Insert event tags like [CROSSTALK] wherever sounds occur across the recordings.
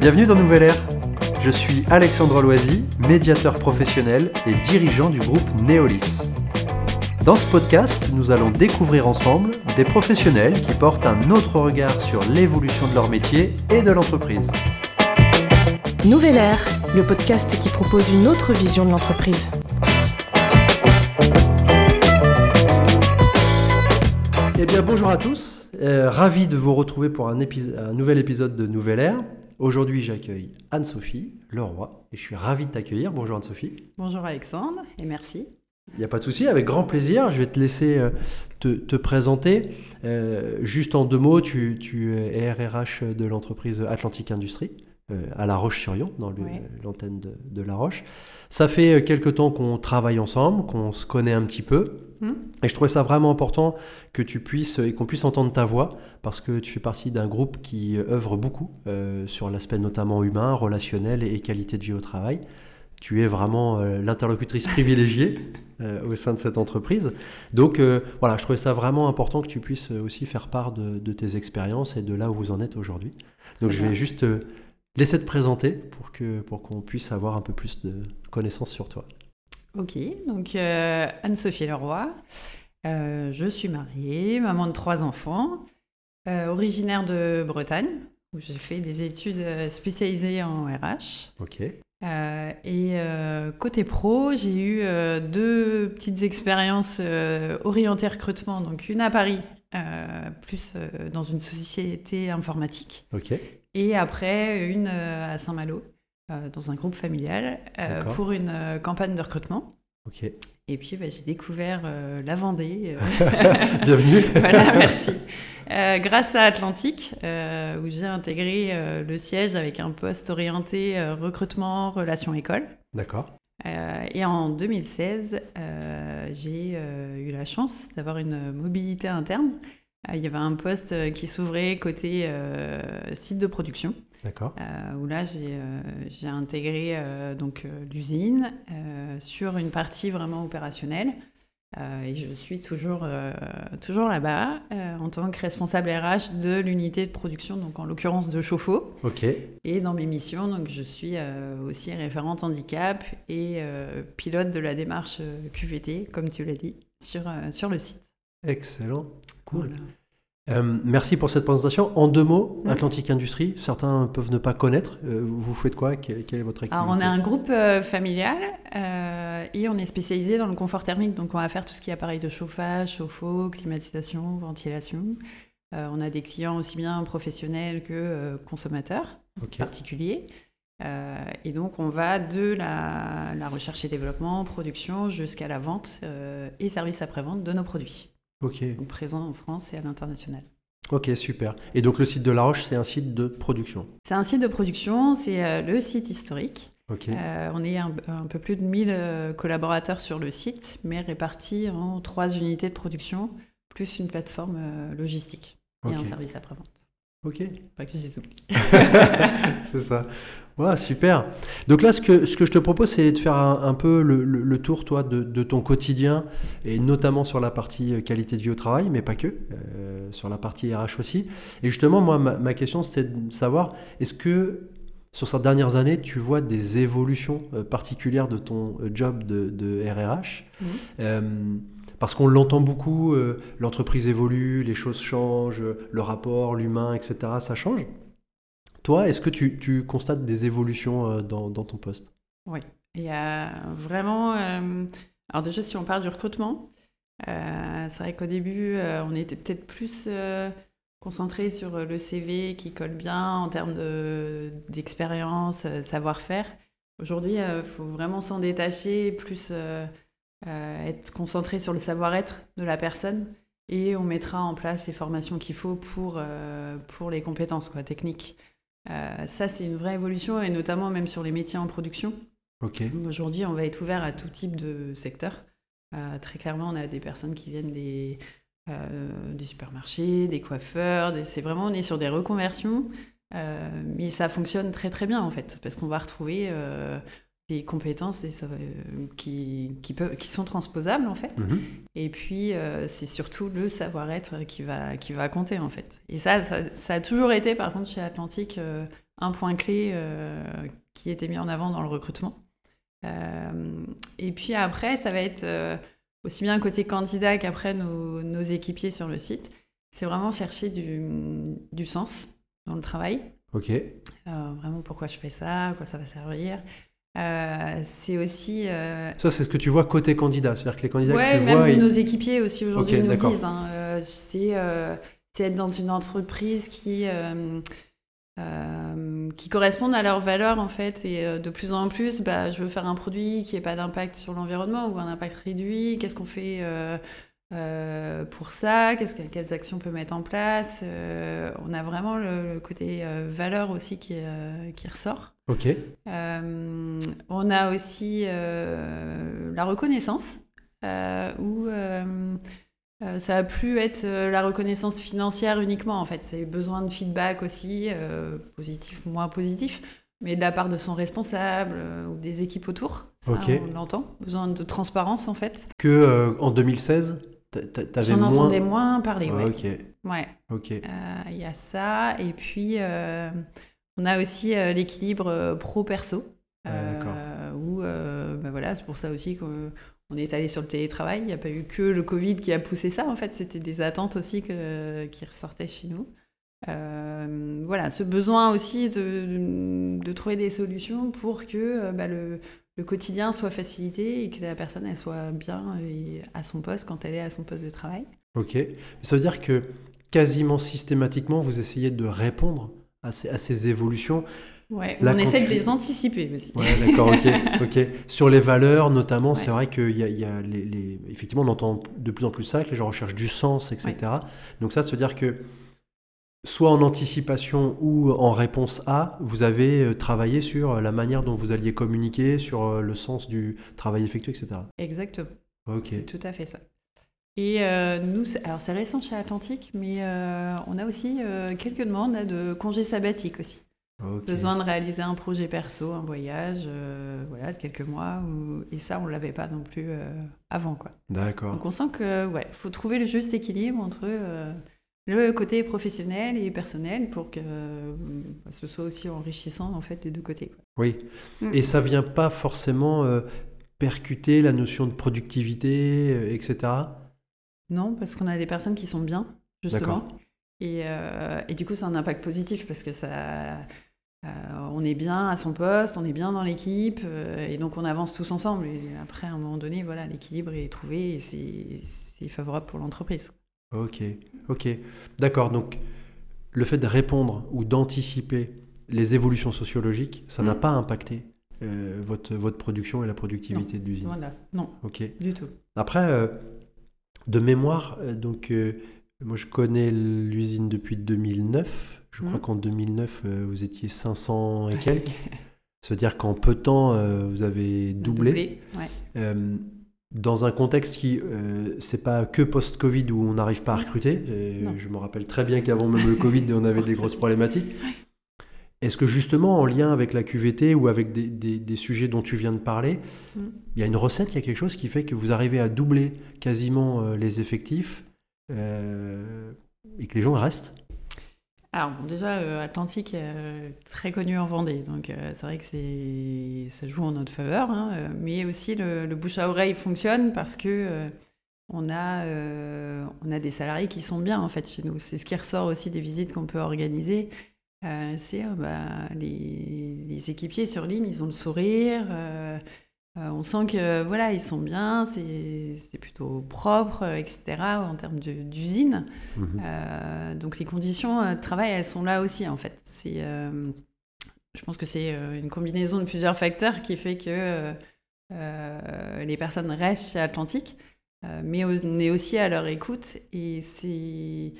Bienvenue dans Nouvelle Ère. Je suis Alexandre Loisy, médiateur professionnel et dirigeant du groupe Neolis. Dans ce podcast, nous allons découvrir ensemble des professionnels qui portent un autre regard sur l'évolution de leur métier et de l'entreprise. Nouvelle Ère, le podcast qui propose une autre vision de l'entreprise. Eh bien, bonjour à tous. Euh, ravi de vous retrouver pour un, un nouvel épisode de Nouvelle Ère. Aujourd'hui, j'accueille Anne-Sophie Leroy et je suis ravi de t'accueillir. Bonjour Anne-Sophie. Bonjour Alexandre et merci. Il n'y a pas de souci, avec grand plaisir. Je vais te laisser euh, te, présenter. Euh, juste en deux mots, tu, tu es RRH de l'entreprise Atlantique Industrie. Euh, à La Roche-sur-Yon, dans l'antenne de, La Roche. Ça fait euh, quelque temps qu'on travaille ensemble, qu'on se connaît un petit peu. Hmm. Et je trouvais ça vraiment important que tu puisses et qu'on puisse entendre ta voix parce que tu fais partie d'un groupe qui œuvre beaucoup euh, sur l'aspect notamment humain, relationnel et qualité de vie au travail. Tu es vraiment l'interlocutrice privilégiée [LAUGHS] au sein de cette entreprise. Donc voilà, je trouvais ça vraiment important que tu puisses aussi faire part de, de tes expériences et de là où vous en êtes aujourd'hui. Donc je vais juste laisser te présenter pour que pour qu'on puisse avoir un peu plus de connaissances sur toi. Ok, donc euh, Anne-Sophie Leroy, euh, je suis mariée, maman de trois enfants, euh, originaire de Bretagne, où j'ai fait des études spécialisées en RH. Ok. et côté pro, j'ai eu deux petites expériences orientées recrutement, donc une à Paris, plus dans une société informatique. Et après une euh, à Saint-Malo, euh, dans un groupe familial, euh, pour une campagne de recrutement. Ok. Et puis bah, j'ai découvert la Vendée. [LAUGHS] Bienvenue. [LAUGHS] voilà, merci. grâce à Atlantique, où j'ai intégré le siège avec un poste orienté recrutement, relations école. D'accord. Et en 2016, j'ai eu la chance d'avoir une mobilité interne euh, il y avait un poste euh, qui s'ouvrait côté euh, site de production. D'accord. où là, j'ai intégré donc l'usine sur une partie vraiment opérationnelle. Et je suis toujours, toujours là-bas en tant que responsable RH de l'unité de production, donc en l'occurrence de chauffe-eau. Ok. Et dans mes missions, donc je suis aussi référente handicap et pilote de la démarche QVT, comme tu l'as dit, sur, sur le site. Excellent. Cool. Euh, merci pour cette présentation. En deux mots, Atlantique Industrie, certains peuvent ne pas connaître. Euh, vous faites quoi? Quelle, est votre activité Alors, on est un groupe euh, familial et on est spécialisé dans le confort thermique. Donc, on va faire tout ce qui est appareil de chauffage, chauffe-eau, climatisation, ventilation. on a des clients aussi bien professionnels que consommateurs, particuliers. et donc, on va de la, la recherche et développement, production, jusqu'à la vente et service après-vente de nos produits. Ok. présent en France et à l'international. Ok, super. Et donc le site de La Roche, c'est un site de production? C'est un site de production, c'est euh, le site historique. Ok. Euh, on est un, peu plus de 1000 euh, collaborateurs sur le site, mais répartis en trois unités de production, plus une plateforme logistique et un service après-vente. Ok. Pas que j'ai [LAUGHS] c'est ça. Ouais, super. Donc là, ce que, ce que je te propose, c'est de faire un, peu le, tour, toi, de, ton quotidien, et notamment sur la partie euh, qualité de vie au travail, mais pas que, euh, sur la partie RH aussi. Et justement, moi, ma, question, c'était de savoir, est-ce que sur ces dernières années, tu vois des évolutions euh, particulières de ton job de, RRH mmh. Parce qu'on l'entend beaucoup, l'entreprise évolue, les choses changent, le rapport, l'humain, etc., ça change. Toi, est-ce que tu, constates des évolutions euh, dans, ton poste? Oui, il y a vraiment... Euh, alors déjà, si on parle du recrutement, euh, c'est vrai qu'au début, on était peut-être plus concentré sur le CV qui colle bien en termes d'expérience, savoir-faire. Aujourd'hui, il faut vraiment s'en détacher, plus être concentré sur le savoir-être de la personne et on mettra en place les formations qu'il faut pour, pour les compétences techniques. Euh, ça, c'est une vraie évolution, et notamment même sur les métiers en production. Aujourd'hui, on va être ouvert à tout type de secteur. Euh, très clairement, on a des personnes qui viennent des, euh, des supermarchés, des coiffeurs. C'est vraiment, on est sur des reconversions. mais ça fonctionne très très bien en fait, parce qu'on va retrouver des compétences qui, qui, peuvent, qui sont transposables en fait. Mhm. Et puis euh, c'est surtout le savoir-être qui va, qui va compter en fait. Et ça, ça, a toujours été par contre chez Atlantique euh, un point clé qui était mis en avant dans le recrutement. et puis après, ça va être aussi bien côté candidat qu'après nos, nos, équipiers sur le site. C'est vraiment chercher du, du, sens dans le travail. Ok. vraiment pourquoi je fais ça, à quoi ça va servir. Euh, c'est aussi. Euh, ça, c'est ce que tu vois côté candidat. C'est-à-dire que les candidats que même vois, nos équipiers aussi aujourd'hui nous disent. Hein, euh, c'est être dans une entreprise qui. qui correspondent à leurs valeurs en fait et de plus en plus bah, je veux faire un produit qui n'ait pas d'impact sur l'environnement ou un impact réduit qu'est-ce qu'on fait pour ça, qu'est-ce que, quelles actions on peut mettre en place? On a vraiment le, côté valeur aussi qui, qui ressort. Ok. on a aussi la reconnaissance, où ça a plus être la reconnaissance financière uniquement, en fait. C'est besoin de feedback aussi, positif, moins positif mais de la part de son responsable ou des équipes autour. Ça, on l'entend. Besoin de transparence, en fait. Que en 2016 J'en entendais moins parler, ouais. ok. Ouais. Ok. Euh, il y a ça. Et puis, euh, on a aussi euh, l'équilibre pro-perso. Ah, où, bah voilà, c'est pour ça aussi qu'on est allé sur le télétravail. Il n'y a pas eu que le Covid qui a poussé ça. En fait, c'était des attentes aussi que, qui ressortaient chez nous. voilà, ce besoin aussi de, de, trouver des solutions pour que bah, le, le quotidien soit facilité et que la personne elle soit bien à son poste quand elle est à son poste de travail. Ok. Ça veut dire que quasiment systématiquement, vous essayez de répondre à ces, à ces évolutions. Ouais, on essaie de les anticiper aussi. Ouais, d'accord, ok, [LAUGHS] Sur les valeurs, notamment, c'est vrai qu'il y a, y a les, Effectivement, on entend de plus en plus ça, que les gens recherchent du sens, etc. Donc ça, ça veut dire que soit en anticipation ou en réponse à, vous avez euh, travaillé sur euh, la manière dont vous alliez communiquer, sur euh, le sens du travail effectué, etc. Exactement. Ok. C'est tout à fait ça. Et nous, alors c'est récent chez Atlantique, mais on a aussi quelques demandes de congés sabbatiques aussi. Besoin de réaliser un projet perso, un voyage, voilà, de quelques mois. Et ça, on ne l'avait pas non plus avant. quoi. D'accord. Donc on sent que ouais, faut trouver le juste équilibre entre le côté professionnel et personnel pour que euh, ce soit aussi enrichissant en fait des deux côtés. Oui, mm. et ça vient pas forcément euh, percuter la notion de productivité, euh, etc. Non, parce qu'on a des personnes qui sont bien, justement. Et, et, du coup, c'est un impact positif parce que ça, on est bien à son poste, on est bien dans l'équipe, et donc on avance tous ensemble. Et après, à un moment donné, voilà, l'équilibre est trouvé et c'est favorable pour l'entreprise. Ok, ok. D'accord, donc le fait de répondre ou d'anticiper les évolutions sociologiques, ça n'a mm. pas impacté euh, votre, votre production et la productivité de l'usine? Voilà, non, ok. du tout. Après, euh, de mémoire, euh, donc moi je connais l'usine depuis 2009. Je crois mm. qu'en 2009, vous étiez 500 et quelques. [LAUGHS] ça veut dire qu'en peu de temps, vous avez doublé. doublé ouais dans un contexte qui, euh, c'est pas que post-Covid où on n'arrive pas à recruter. je me rappelle très bien qu'avant même le Covid, on avait des [LAUGHS] grosses problématiques. Est-ce que justement, en lien avec la QVT ou avec des, sujets dont tu viens de parler, mm. il y a une recette, il y a quelque chose qui fait que vous arrivez à doubler quasiment euh, les effectifs euh, et que les gens restent? Alors déjà, euh, Atlantique est euh, très connu en Vendée, donc euh, c'est vrai que ça joue en notre faveur, hein, mais aussi le, bouche à oreille fonctionne parce que on, a, on a des salariés qui sont bien en fait chez nous. C'est ce qui ressort aussi des visites qu'on peut organiser. C'est bah, les, les, équipiers sur ligne, ils ont le sourire. Euh, on sent que voilà, ils sont bien, c'est plutôt propre, euh, etc. en termes d'usine. Mhm. Euh, donc les conditions de travail, elles sont là aussi en fait. je pense que c'est une combinaison de plusieurs facteurs qui fait que les personnes restent chez Atlantique, mais on est aussi à leur écoute et c'est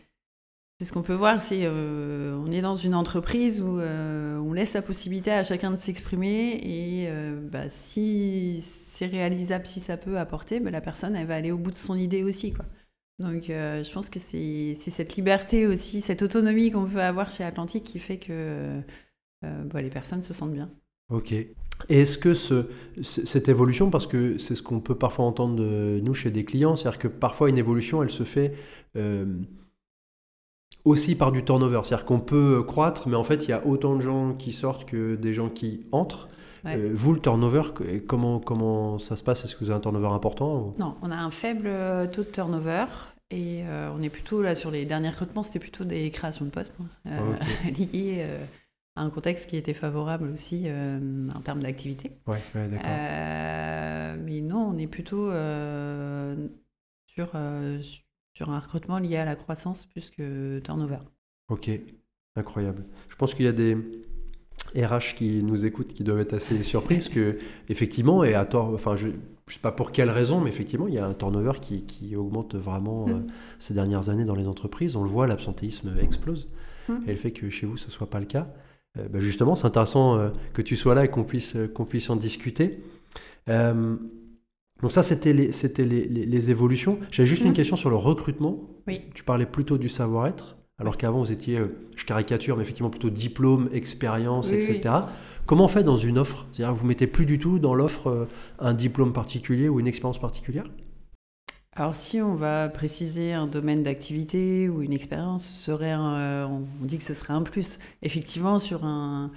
c'est ce qu'on peut voir, c'est euh, on est dans une entreprise où euh, on laisse la possibilité à chacun de s'exprimer et euh, bah, si c'est réalisable, si ça peut apporter, bah, la personne elle va aller au bout de son idée aussi quoi. Donc je pense que c'est cette liberté aussi, cette autonomie qu'on peut avoir chez Atlantique qui fait que bah, les personnes se sentent bien. Ok. Est-ce que ce, cette évolution, parce que c'est ce qu'on peut parfois entendre de nous chez des clients, c'est-à-dire que parfois une évolution, elle se fait aussi par du turnover. C'est-à-dire qu'on peut croître, mais en fait, il y a autant de gens qui sortent que des gens qui entrent. Ouais. Euh, vous, le turnover, comment, comment ça se passe? Est-ce que vous avez un turnover important ou- Non, on a un faible euh, taux de turnover et euh, on est plutôt là sur les derniers recrutements, c'était plutôt des créations de postes hein, Ah, [LAUGHS] liées à un contexte qui était favorable aussi euh, en termes d'activité. Ouais, ouais, d'accord. Mais non, on est plutôt sur, sur un recrutement lié à la croissance plus que turnover. Ok, incroyable. Je pense qu'il y a des RH qui nous écoutent qui doivent être assez surpris parce que [LAUGHS] effectivement et à tort, enfin je, je sais pas pour quelle raison, mais effectivement il y a un turnover qui, qui augmente vraiment Mm. euh, ces dernières années dans les entreprises. On le voit, l'absentéisme explose Mm. et le fait que chez vous ce soit pas le cas. euh, bah, justement, c'est intéressant euh, que tu sois là et qu'on puisse qu'on puisse en discuter. Euh, donc ça, c'était les, c'était les, les- les évolutions. J'avais juste une Mm. question sur le recrutement. Oui. Tu parlais plutôt du savoir-être, alors qu'avant vous étiez, euh, je caricature, mais effectivement plutôt diplôme, expérience, Oui, etc. Comment on fait dans une offre? C'est-à-dire vous mettez plus du tout dans l'offre euh, un diplôme particulier ou une expérience particulière? Alors si on va préciser un domaine d'activité ou une expérience, ce serait un, euh, on dit que ce serait un plus. Effectivement, sur un,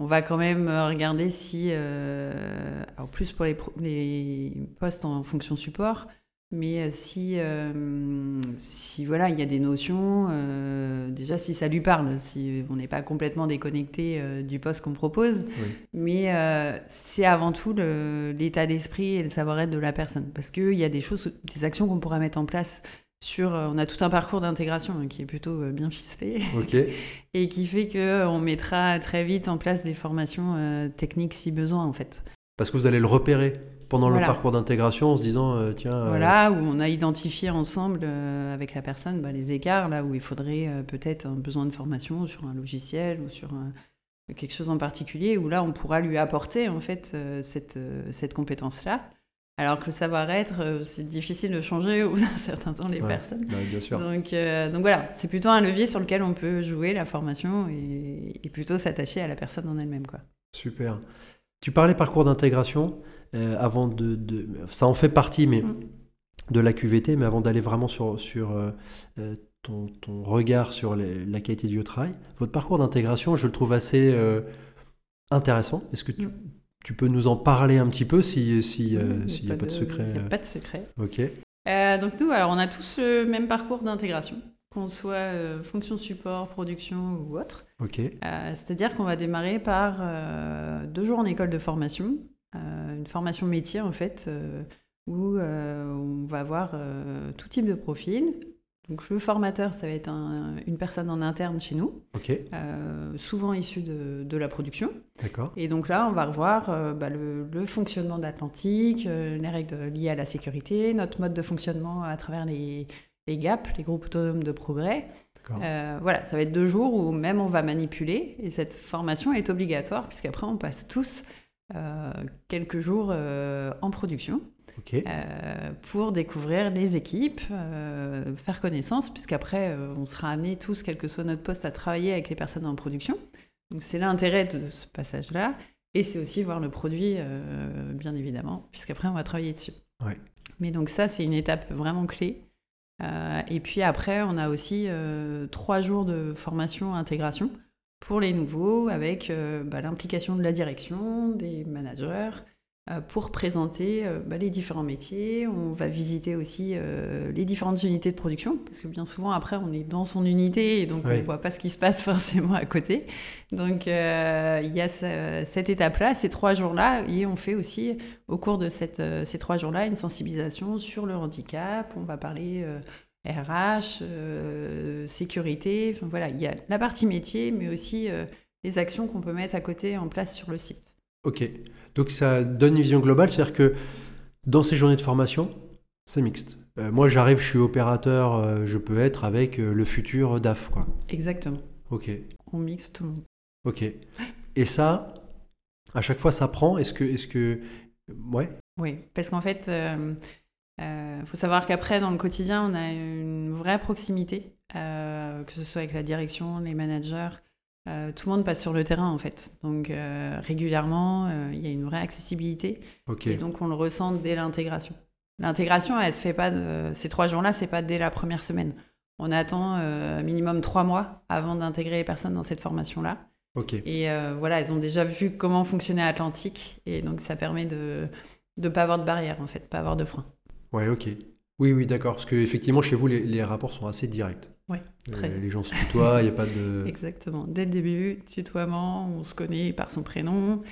on va quand même regarder si, euh, alors plus pour les, postes en fonction support, mais euh, si, euh, si voilà, il y a des notions, euh, déjà si ça lui parle, si on n'est pas complètement déconnecté euh, du poste qu'on propose, Oui. mais euh, c'est avant tout l'état d'esprit et le savoir-être de la personne. Parce qu'il y a des choses, des actions qu'on pourra mettre en place sur. euh, on a tout un parcours d'intégration hein, qui est plutôt euh, bien ficelé [LAUGHS] et qui fait qu'on mettra très vite en place des formations euh, techniques si besoin, en fait. Parce que vous allez le repérer pendant Voilà. le parcours d'intégration en se disant, euh, tiens, euh, Voilà, où on a identifié ensemble euh, avec la personne bah, les écarts, là où il faudrait euh, peut-être un besoin de formation sur un logiciel ou sur un- quelque chose en particulier, où là on pourra lui apporter en fait euh, cette, euh, cette compétence-là. Alors que le savoir-être, euh, c'est difficile de changer au bout d'un [LAUGHS] certain temps les Ouais. personnes. bah, bien sûr. Donc, euh, donc voilà, c'est plutôt un levier sur lequel on peut jouer la formation et, et plutôt s'attacher à la personne en elle-même. Quoi. Super. Tu parlais parcours d'intégration euh, avant de, de- Ça en fait partie, mais Mm. de la QVT, mais avant d'aller vraiment sur, sur euh, ton, ton regard sur les- la qualité du travail, votre parcours d'intégration, je le trouve assez intéressant. Est-ce que tu, Mm. Tu peux nous en parler un petit peu si- si, euh, a s'il n'y a pas de secret Il n'y a euh, pas de secret. Ok. Euh, donc nous, alors on a tous le même parcours d'intégration, qu'on soit euh, fonction support, production ou autre. Ok. Euh, C'est-à-dire qu'on va démarrer par deux jours en école de formation, une formation métier en fait, où on va avoir tout type de profil. Donc le formateur, ça va être un- une personne en interne chez nous, euh, souvent issue de, de la production. D'accord. Et donc là, on va revoir euh, bah, le, le fonctionnement d'Atlantique, euh, les règles liées à la sécurité, notre mode de fonctionnement à travers les, les GAP, les groupes autonomes de progrès. Voilà, ça va être deux jours où même on va manipuler et cette formation est obligatoire puisqu'après on passe tous quelques jours en production Euh, pour découvrir les équipes, euh, faire connaissance puisqu'après euh, on sera amenés tous, quel que soit notre poste, à travailler avec les personnes en production. Donc c'est l'intérêt de ce passage-là et c'est aussi voir le produit, euh, bien évidemment, puisqu'après on va travailler dessus. Ouais. Mais donc ça c'est une étape vraiment clé. Et puis après, on a aussi trois jours de formation intégration pour les nouveaux, avec bah, l'implication de la direction, des managers, pour présenter euh, bah, les différents métiers. On va visiter aussi euh, les différentes unités de production, parce que bien souvent, après, on est dans son unité et donc Oui. on ne voit pas ce qui se passe [LAUGHS] forcément à côté. Donc euh, il y a ce- cette étape-là, ces trois jours-là, et on fait aussi au cours de cette, euh, ces trois jours-là une sensibilisation sur le handicap. On va parler euh, RH, euh, sécurité. Enfin, voilà, il y a la partie métier, mais aussi euh, les actions qu'on peut mettre à côté en place sur le site. Ok. Donc ça donne une vision globale, c'est-à-dire que dans ces journées de formation, c'est mixte. Euh, moi, j'arrive, je suis opérateur, euh, je peux être avec euh, le futur DAF, quoi. Exactement. Ok. On mixe tout le monde. Ok. Et ça, à chaque fois, ça prend. Est-ce que, est-ce que, ouais. Oui, parce qu'en fait, il faut savoir qu'après, dans le quotidien, on a une vraie proximité, que ce soit avec la direction, les managers. Euh, tout le monde passe sur le terrain, en fait. Donc, euh, régulièrement, euh, il y a une vraie accessibilité. Et donc, on le ressent dès l'intégration. L'intégration, elle se fait pas, de- ces trois jours-là, c'est pas dès la première semaine. on attend minimum trois mois avant d'intégrer les personnes dans cette formation-là. Et voilà, elles ont déjà vu comment fonctionnait Atlantique. Et donc, ça permet de ne pas avoir de barrière, en fait, pas avoir de frein. Ouais, ok. Oui, oui, d'accord. Parce qu'effectivement, chez vous, les, les rapports sont assez directs. Oui, très. Euh, les gens se tutoient, il n'y a pas de. [LAUGHS] Exactement. Dès le début, tutoiement, on se connaît par son prénom.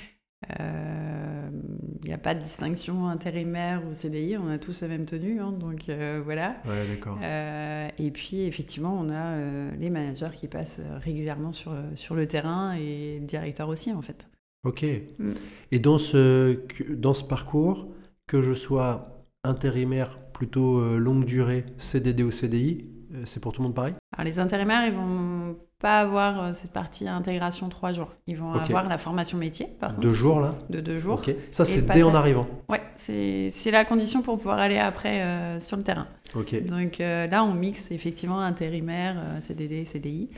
Il n'y a pas de distinction intérimaire ou CDI, on a tous la même tenue, hein, donc euh, voilà. Ouais, d'accord. Euh, et puis effectivement, on a euh, les managers qui passent régulièrement sur, sur le terrain et le directeur aussi en fait. Ok. Mm. Et dans ce, dans ce parcours, que je sois intérimaire plutôt euh, longue durée, CDD ou CDI, euh, c'est pour tout le monde pareil? Alors les intérimaires, ils vont pas avoir euh, cette partie intégration trois jours. Ils vont avoir la formation métier par Deux contre, jours là? de deux jours. Ça, c'est dès en arrivant. Ouais, c'est la condition pour pouvoir aller après euh, sur le terrain. Ok. Donc euh, là, on mixe effectivement intérimaire, euh, CDD, CDI.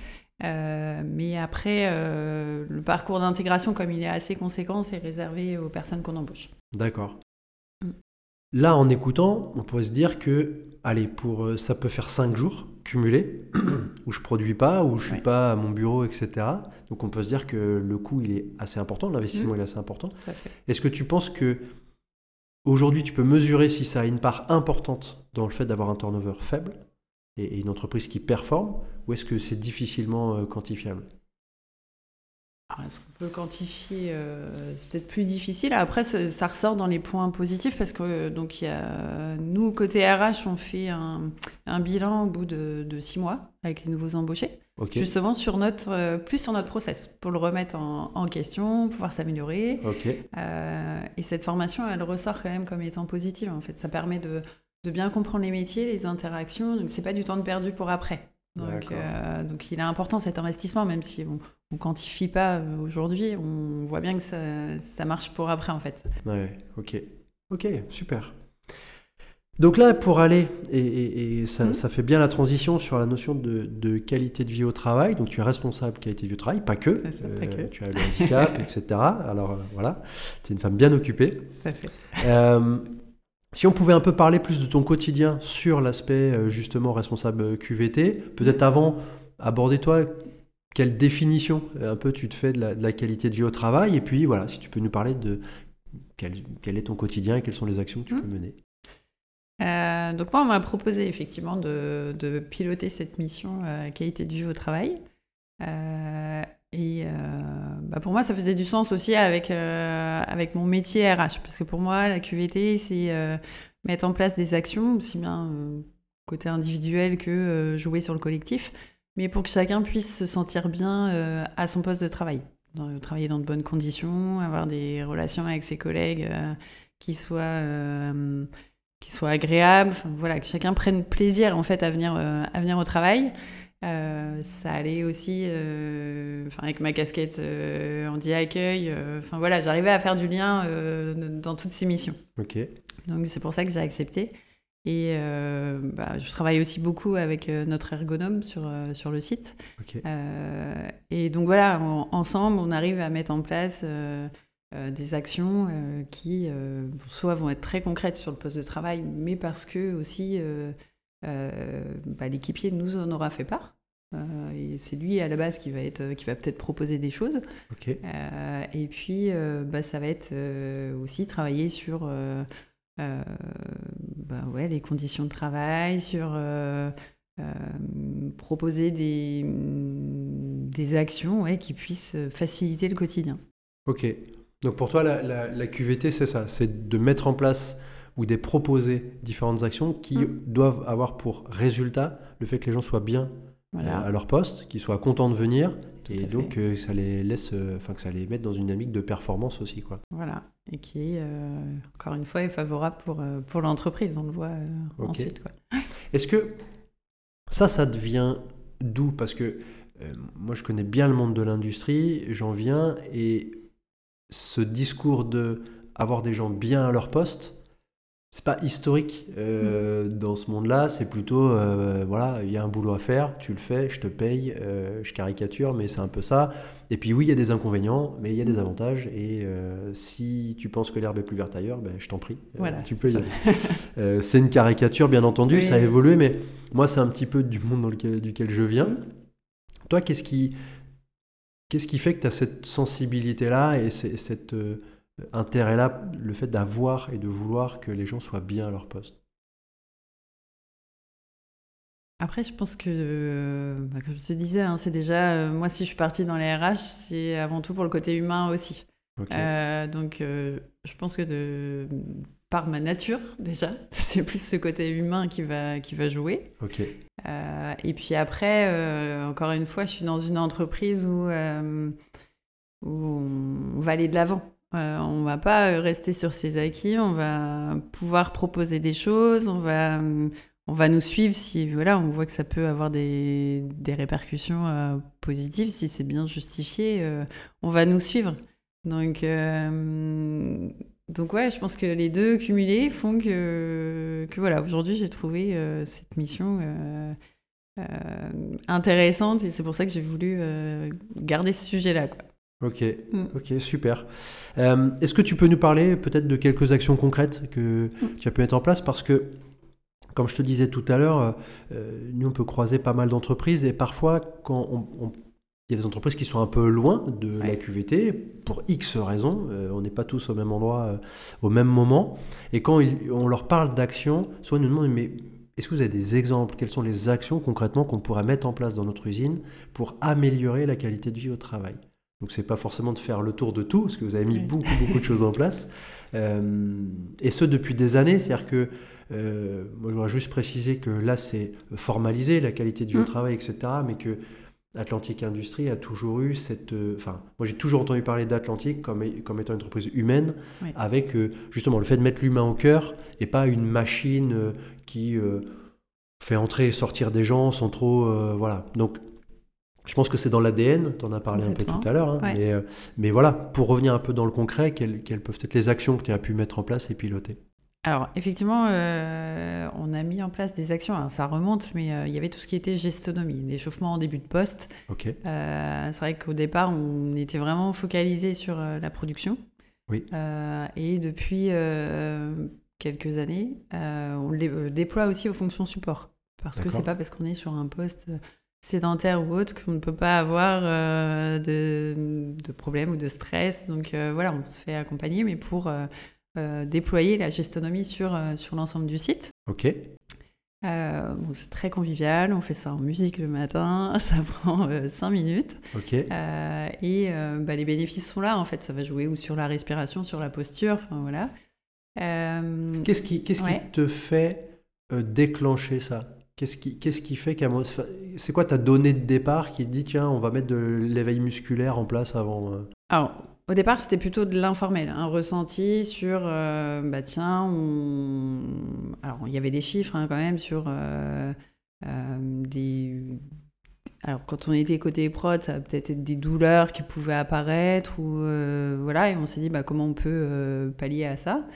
Euh, mais après, euh, le parcours d'intégration, comme il est assez conséquent, c'est réservé aux personnes qu'on embauche. D'accord. Mm. Là, en écoutant, on pourrait se dire que, allez, pour euh, ça peut faire 5 jours cumulés, [CLEARS THROAT] où je produis pas, où je suis Ouais. pas à mon bureau, etc. Donc on peut se dire que le coût, il est assez important, l'investissement, Mm. il est assez important. Est-ce que tu penses que aujourd'hui, tu peux mesurer si ça a une part importante dans le fait d'avoir un turnover faible et, et une entreprise qui performe, ou est-ce que c'est difficilement euh, quantifiable? Est-ce qu'on peut quantifier euh, C'est peut-être plus difficile. Après, ça, ça ressort dans les points positifs parce que euh, donc il y a, nous côté RH, on fait un, un bilan au bout de, de six mois avec les nouveaux embauchés. Justement sur notre, euh, plus sur notre process, pour le remettre en, en question, pouvoir s'améliorer. Euh, et cette formation, elle ressort quand même comme étant positive. En fait, ça permet de, de bien comprendre les métiers, les interactions. Donc, c'est pas du temps de perdu pour après. Donc, euh, donc, il est important cet investissement, même si on ne quantifie pas euh, aujourd'hui, on voit bien que ça, ça marche pour après, en fait. Ouais, ok. Ok, super. Donc là, pour aller, et, et- et ça, Mhm. ça fait bien la transition sur la notion de, de qualité de vie au travail. Donc tu es responsable qualité de vie au travail, pas que. Ça, pas que. Tu as le handicap, [LAUGHS] etc. Alors euh, voilà, tu es une femme bien occupée. À fait. Euh, si on pouvait un peu parler plus de ton quotidien sur l'aspect euh, justement responsable QVT, peut-être avant, aborder toi quelle définition euh, un peu tu te fais de la, de la qualité de vie au travail, et puis voilà, si tu peux nous parler de quel, quel est ton quotidien et quelles sont les actions que tu Mhm. peux mener. Euh, donc moi, on m'a proposé effectivement de, de piloter cette mission euh, qualité de vie au travail. Euh, et euh, bah, pour moi, ça faisait du sens aussi avec, euh, avec mon métier RH. Parce que pour moi, la QVT, c'est euh, mettre en place des actions, aussi bien euh, côté individuel que jouer sur le collectif, mais pour que chacun puisse se sentir bien à son poste de travail. Travailler dans de bonnes conditions, avoir des relations avec ses collègues qui soient... qui soit agréable, voilà, que chacun prenne plaisir en fait à venir, à venir au travail. Euh, ça allait aussi, euh, enfin, avec ma casquette euh, handi-accueil, euh, enfin voilà, j'arrivais à faire du lien dans toutes ces missions. Ok. Donc c'est pour ça que j'ai accepté. Et bah, je travaille aussi beaucoup avec notre ergonome sur, sur le site. Et donc voilà, en- ensemble, on arrive à mettre en place des actions qui, soit vont être très concrètes sur le poste de travail, mais parce que aussi bah, l'équipier nous en aura fait part. Euh, et c'est lui à la base qui va être, qui va peut-être proposer des choses. Euh, et puis, euh, bah, ça va être euh, aussi travailler sur euh, euh, bah, ouais, les conditions de travail, sur euh, euh, proposer des, des actions ouais, qui puissent faciliter le quotidien. Ok. Donc pour toi, la, la- la QVT, c'est ça, c'est de mettre en place ou de proposer différentes actions qui Mm. doivent avoir pour résultat le fait que les gens soient bien Voilà. euh, à leur poste, qu'ils soient contents de venir, Tout et donc fait. euh, ça les laisse, euh, enfin que ça les mette dans une dynamique de performance aussi, quoi. Voilà. Et qui, euh, encore une fois, est favorable pour, pour l'entreprise. On le voit euh, ensuite. [LAUGHS] Est-ce que ça, ça devient d'où? Parce que euh, moi, je connais bien le monde de l'industrie, j'en viens, et ce discours de avoir des gens bien à leur poste, c'est pas historique euh, dans ce monde-là, c'est plutôt, euh, voilà, il y a un boulot à faire, tu le fais, je te paye, euh, je caricature, mais c'est un peu ça. Et puis oui, il y a des inconvénients, mais il y a des avantages, et si tu penses que l'herbe est plus verte ailleurs, ben, je t'en prie, tu peux y aller. c'est une caricature, bien entendu, ça a évolué, mais moi, c'est un petit peu du monde dans lequel, duquel je viens. Toi, qu'est-ce qui, qu'est-ce qui fait que tu as cette sensibilité-là et cette intérêt-là, le fait d'avoir et de vouloir que les gens soient bien à leur poste après, je pense que, bah, comme je te disais, hein, c'est déjà, euh, moi, si je suis partie dans les RH, c'est avant tout pour le côté humain aussi. Euh, donc, euh, je pense que de, par ma nature, [LAUGHS] déjà, [LAUGHS] c'est plus ce côté humain qui va, qui va jouer. Et puis après, encore une fois, je suis dans une entreprise où, où on va aller de l'avant. Euh, on va pas euh, rester sur ses acquis, on va pouvoir proposer des choses, on va, on va nous suivre si voilà, on voit que ça peut avoir des, répercussions euh, positives, si c'est bien justifié, on va nous suivre. Donc, donc je pense que les deux cumulés font que, voilà, aujourd'hui j'ai trouvé cette mission intéressante et c'est pour ça que j'ai voulu garder ce sujet-là. Ok, mm. ok, super. Euh, est-ce que tu peux nous parler peut-être de quelques actions concrètes que mm. tu as pu mettre en place? Parce que, comme je te disais tout à l'heure, euh, nous on peut croiser pas mal d'entreprises et parfois quand on, il y a des entreprises qui sont un peu loin de la QVT pour X raisons. Euh, on n'est pas tous au même endroit au même moment. Et quand on leur parle d'actions, soit ils nous demandent mais est-ce que vous avez des exemples? Quelles sont les actions concrètement qu'on pourrait mettre en place dans notre usine pour améliorer la qualité de vie au travail? Donc c'est pas forcément de faire le tour de tout, parce que vous avez mis beaucoup beaucoup de choses en place. [LAUGHS] Euh, et ce depuis des années, c'est-à-dire que euh, moi j'aurais juste précisé que là c'est formalisé la qualité du vie au mm. travail, etc. Mais que Atlantique Industrie a toujours eu cette. Euh, enfin, moi j'ai toujours entendu parler d'Atlantique comme, comme étant une entreprise humaine, avec justement le fait de mettre l'humain au cœur et pas une machine qui fait entrer et sortir des gens sans trop. voilà. Donc je pense que c'est dans l'ADN, tu en as parlé un peu tout à l'heure, hein, euh, mais, voilà, pour revenir un peu dans le concret, quelles, peuvent être les actions que tu as pu mettre en place et piloter? Alors, effectivement, euh, on a mis en place des actions. ça remonte, mais euh, il y avait tout ce qui était gestonomie, l'échauffement en début de poste. Ok. c'est vrai qu'au départ, on était vraiment focalisé sur la production. Oui. et depuis quelques années, on le déploie aussi aux fonctions support. Parce que c'est pas parce qu'on est sur un poste sédentaire ou autre qu'on ne peut pas avoir euh, de, de, problèmes ou de stress. Donc euh, voilà, on se fait accompagner, mais pour euh, déployer la gestonomie sur, sur l'ensemble du site. Ok. bon, c'est très convivial, on fait ça en musique le matin, [LAUGHS] ça prend 5 minutes. Ok. et bah, les bénéfices sont là, en fait, ça va jouer ou sur la respiration, sur la posture, enfin voilà. Qu'est-ce qui, qu'est-ce qui te fait déclencher ça? Qu'est-ce qui, qu'est-ce qui fait qu'à c'est quoi ta donnée de départ qui dit tiens on va mettre de l'éveil musculaire en place avant euh Alors au départ c'était plutôt de l'informel, un ressenti sur euh, bah tiens on... alors il y avait des chiffres hein, quand même sur euh, des alors, quand on était côté prod, ça a peut-être être des douleurs qui pouvaient apparaître, ou euh, voilà, et on s'est dit bah, comment on peut euh, pallier à ça.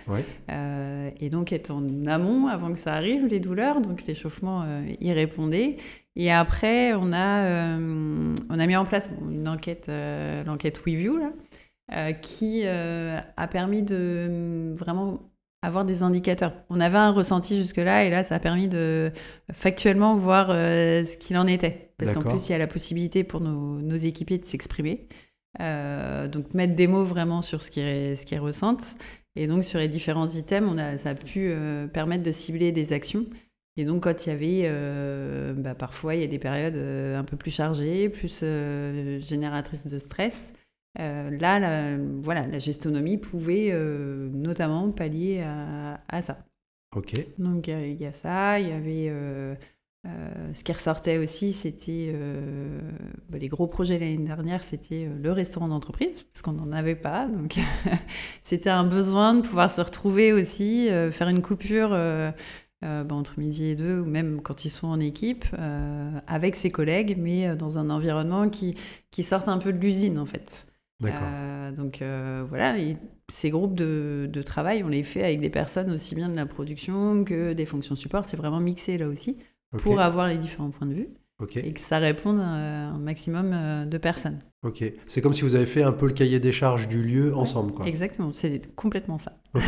Euh, et donc, être en amont avant que ça arrive, les douleurs, donc l'échauffement y répondait. Et après, on a, on a mis en place une enquête, l'enquête WeView, là, qui a permis de vraiment avoir des indicateurs. On avait un ressenti jusque-là et là, ça a permis de factuellement voir euh, ce qu'il en était. Parce qu'en plus, il y a la possibilité pour nos, équipiers de s'exprimer. Euh, donc, mettre des mots vraiment sur ce qu'ils ce ressentent. Et donc, sur les différents items, on a, ça a pu euh, permettre de cibler des actions. Et donc, quand il y avait, bah, parfois, il y a des périodes un peu plus chargées, plus génératrices de stress. Euh, là, la, voilà, la gestonomie pouvait euh, notamment pallier à, ça. Ok. Donc il y, a ça, il y avait euh, ce qui ressortait aussi, c'était bah, les gros projets l'année dernière, c'était le restaurant d'entreprise, parce qu'on n'en avait pas. Donc [LAUGHS] c'était un besoin de pouvoir se retrouver aussi, faire une coupure. Bah, entre midi et deux, ou même quand ils sont en équipe, avec ses collègues, mais dans un environnement qui, qui sorte un peu de l'usine en fait. Euh, donc euh, voilà, et ces groupes de, de travail, on les fait avec des personnes aussi bien de la production que des fonctions support. C'est vraiment mixé là aussi pour avoir les différents points de vue et que ça réponde à un maximum euh, de personnes. Ok. C'est comme si vous avez fait un peu le cahier des charges du lieu ensemble, quoi. Exactement, c'est complètement ça. Ok.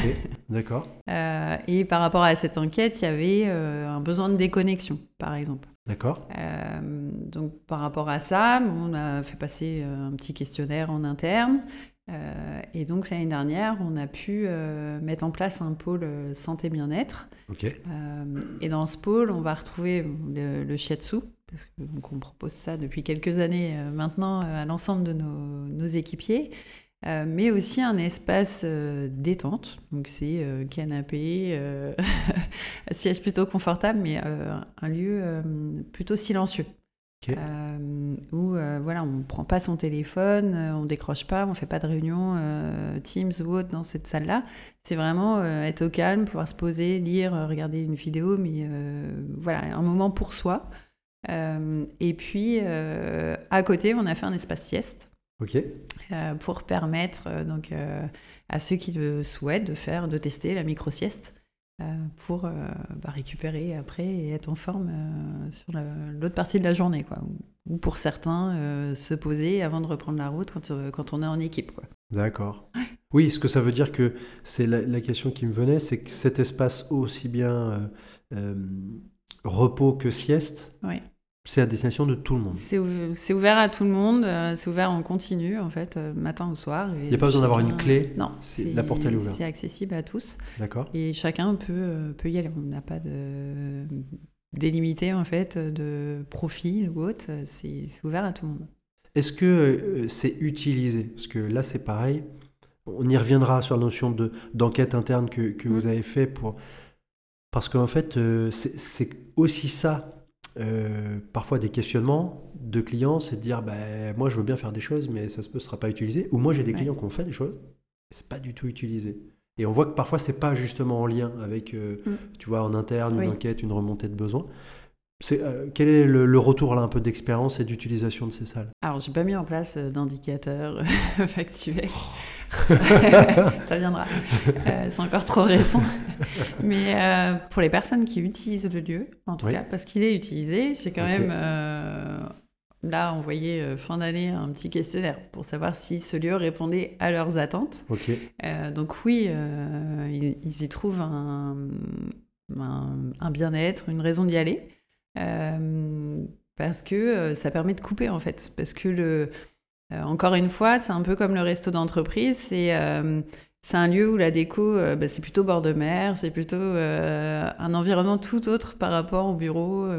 D'accord. [LAUGHS] Euh, et par rapport à cette enquête, il y avait euh, un besoin de déconnexion, par exemple. D'accord. Euh, donc par rapport à ça, on a fait passer euh, un petit questionnaire en interne. Euh, et donc l'année dernière, on a pu euh, mettre en place un pôle santé bien-être. Ok. Euh, et dans ce pôle, on va retrouver le, le shiatsu, parce que donc, on propose ça depuis quelques années maintenant à l'ensemble de nos, nos équipiers. Euh, mais aussi un espace euh, détente, donc c'est euh, canapé, [LAUGHS] siège plutôt confortable, mais un lieu plutôt silencieux. Où voilà, on ne prend pas son téléphone, on décroche pas, on fait pas de réunion Teams ou autre dans cette salle-là. C'est vraiment être au calme, pouvoir se poser, lire, regarder une vidéo, mais voilà, un moment pour soi. Et puis à côté, on a fait un espace sieste Ok. euh, pour permettre euh, donc euh, à ceux qui le souhaitent de faire, de tester la micro sieste euh, pour bah, récupérer après et être en forme sur la- l'autre partie de la journée, quoi. Ou, ou pour certains se poser avant de reprendre la route quand, quand on est en équipe. D'accord. Oui, ce que ça veut dire que c'est la, la question qui me venait, c'est que cet espace aussi bien repos que sieste, Oui. C'est à destination de tout le monde. C'est ouv- c'est ouvert à tout le monde, euh, c'est ouvert en continu en fait, euh, matin au soir. Il n'y a pas besoin d'avoir une clé Non, c'est- la porte, est ouverte. C'est accessible à tous. D'accord Et chacun peut, euh, peut y aller. On n'a pas de délimité en fait de profil ou autre. C'est ouvert à tout le monde. Est-ce que c'est utilisé? Parce que là, c'est pareil. On y reviendra sur la notion de, d'enquête interne que, que vous Mm. avez fait pour... Parce qu'en fait, c'est aussi ça, euh, parfois des questionnements de clients, c'est de dire, ben, moi, je veux bien faire des choses, mais ça se peut, ce sera pas utilisé. Ou moi, j'ai des Ouais. clients qui ont fait des choses, mais c'est pas du tout utilisé. Et on voit que parfois, c'est pas justement en lien avec, euh, Mm. tu vois, en interne, une enquête, une remontée de besoins. Euh, quel est le, le retour là un peu d'expérience et d'utilisation de ces salles? Alors, j'ai pas mis en place d'indicateurs [LAUGHS] factuels. [LAUGHS] Ça viendra. Euh, c'est encore trop récent. Mais euh, pour les personnes qui utilisent le lieu, en tout Oui. cas, parce qu'il est utilisé, j'ai quand même euh, là envoyé fin d'année un petit questionnaire pour savoir si ce lieu répondait à leurs attentes. Donc oui, ils, ils y trouvent un, un- un bien-être, une raison d'y aller, parce que ça permet de couper en fait. Parce que le, encore une fois, c'est un peu comme le resto d'entreprise, c'est euh, un lieu où la déco, euh, bah, c'est plutôt bord de mer, c'est plutôt euh, un environnement tout autre par rapport au bureau euh,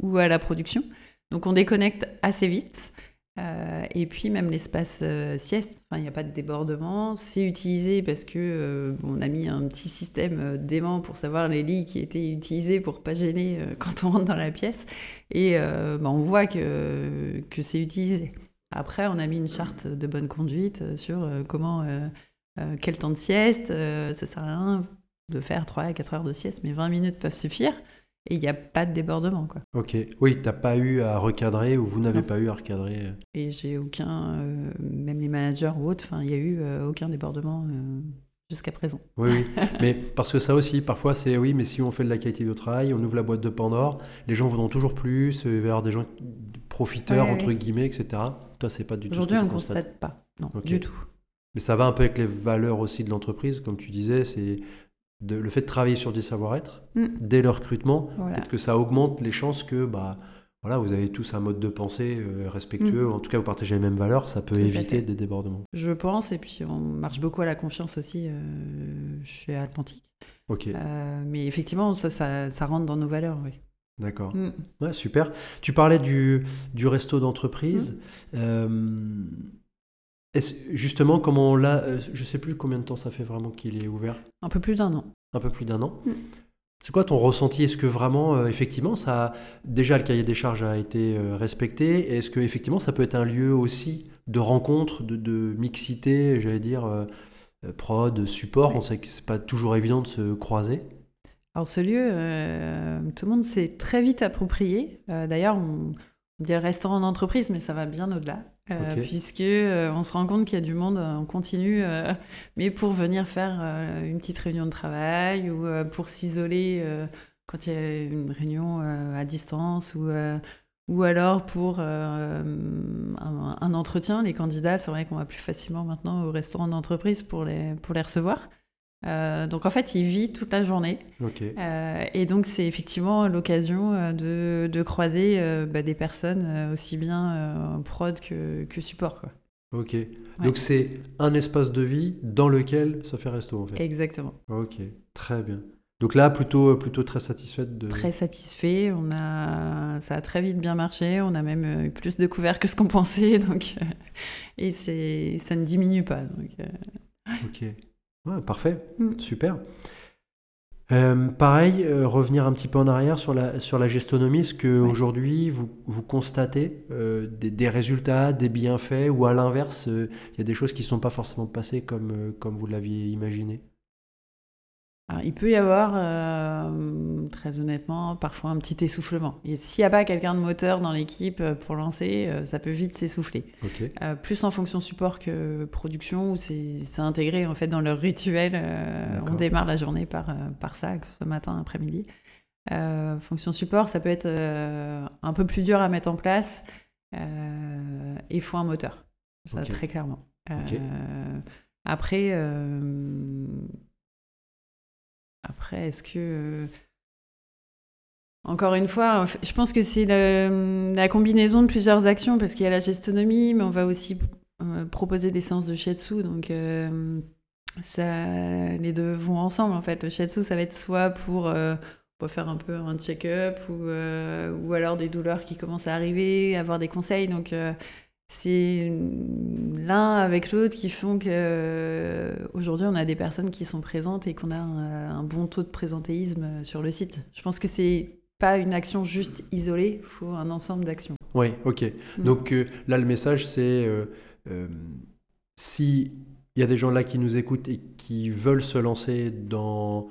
ou, à la production. Donc on déconnecte assez vite. Euh, et puis même l'espace euh, sieste, il n'y a pas de débordement, c'est utilisé parce que euh, on a mis un petit système euh, d'aimant pour savoir les lits qui étaient utilisés pour pas gêner euh, quand on rentre dans la pièce, et euh, bah, on voit que c'est utilisé. Après, on a mis une charte de bonne conduite euh, sur euh, comment, euh, quel temps de sieste, ça sert à rien de faire 3 à 4 heures de sieste, mais 20 minutes peuvent suffire, et il n'y a pas de débordement. Quoi. Ok. Oui, t'as pas eu à recadrer ou vous n'avez pas eu à recadrer. Et j'ai aucun, euh, même les managers ou autres, il n'y a eu euh, aucun débordement euh, jusqu'à présent. Oui, oui. [LAUGHS] mais parce que ça aussi, parfois, c'est oui, mais si on fait de la qualité de travail, on ouvre la boîte de Pandore, les gens voudront toujours plus, il va y avoir des gens profiteurs, Ouais, entre ouais. guillemets, etc. Toi, c'est pas du tout Aujourd'hui, on ne constates. constate pas, non, du tout. Mais ça va un peu avec les valeurs aussi de l'entreprise, comme tu disais, c'est de- le fait de travailler sur des savoir-être Mm. dès le recrutement. Voilà. Peut-être que ça augmente les chances que bah, voilà, vous avez tous un mode de pensée euh, respectueux, Mm. en tout cas vous partagez les mêmes valeurs, ça peut Tout éviter des débordements. Je pense, et puis on marche beaucoup à la confiance aussi euh, chez Atlantique. Ok, Euh, mais effectivement, ça, ça, ça rentre dans nos valeurs, oui. D'accord. Mm. Ouais, super. Tu parlais du, du resto d'entreprise. Euh, est-ce- justement, comment là, euh, je sais plus combien de temps ça fait vraiment qu'il est ouvert. Un peu plus d'un an. Un peu plus d'un an. Mm. C'est quoi ton ressenti? Est-ce que vraiment, euh, effectivement, ça a- déjà le cahier des charges a été euh, respecté? Est-ce que effectivement, ça peut être un lieu aussi de rencontre, de, de mixité, j'allais dire euh, euh, prod, support? Ouais. On sait que c'est pas toujours évident de se croiser. Alors ce lieu, euh, tout le monde s'est très vite approprié. Euh, D'ailleurs, on, dire restaurant d'entreprise, mais ça va bien au-delà, euh, puisque euh, on se rend compte qu'il y a du monde en continu, euh, mais pour venir faire une petite réunion de travail ou pour s'isoler quand il y a une réunion à distance ou ou alors pour euh, un, un entretien, les candidats, c'est vrai qu'on va plus facilement maintenant au restaurant d'entreprise pour les pour les recevoir. Euh, donc en fait, il vit toute la journée. Ok. Euh, et donc, c'est effectivement l'occasion euh, de, de croiser euh, bah, des personnes aussi bien prod que, que support. Quoi. Ok. Donc c'est un espace de vie dans lequel ça fait resto en fait. Exactement. Ok, très bien. Donc là, plutôt, plutôt très satisfaite de. Très satisfait. On a, ça a très vite bien marché. On a même eu plus de couverts que ce qu'on [LAUGHS] pensait. Donc, et ça ne diminue pas. Donc, Ok. Ouais, parfait. Mm. Super. Euh, pareil, euh, revenir un petit peu en arrière sur la, sur la gestonomie. Est-ce qu'aujourd'hui, vous, vous constatez euh, des, des résultats, des bienfaits, ou à l'inverse, il y a des choses qui ne sont pas forcément passées comme, comme vous l'aviez imaginé? Alors, il peut y avoir, euh, très honnêtement, parfois un petit essoufflement. Et s'il n'y a pas quelqu'un de moteur dans l'équipe euh, pour lancer, euh, ça peut vite s'essouffler. Euh, plus en fonction support que production, où c'est intégré en fait dans leur rituel. euh, on démarre la journée par, par ça, que ce matin, après-midi. Fonction support, ça peut être un peu plus dur à mettre en place. et il faut un moteur, ça très clairement. Après, euh, après, est-ce que euh, encore une fois, je pense que c'est la combinaison de plusieurs actions parce qu'il y a la gestonomie, mais on va aussi euh, proposer des séances de shiatsu. Donc, euh, les deux vont ensemble en fait. Le shiatsu, ça va être soit pour, faire un peu un check-up ou, ou alors des douleurs qui commencent à arriver, avoir des conseils. Donc, c'est l'un avec l'autre qui font que euh, aujourd'hui on a des personnes qui sont présentes et qu'on a un, un bon taux de présentéisme euh, sur le site. Je pense que c'est pas une action juste isolée, il faut un ensemble d'actions. Oui, ok. Mm. Donc euh, là, le message, c'est euh, euh, si il y a des gens là qui nous écoutent et qui veulent se lancer dans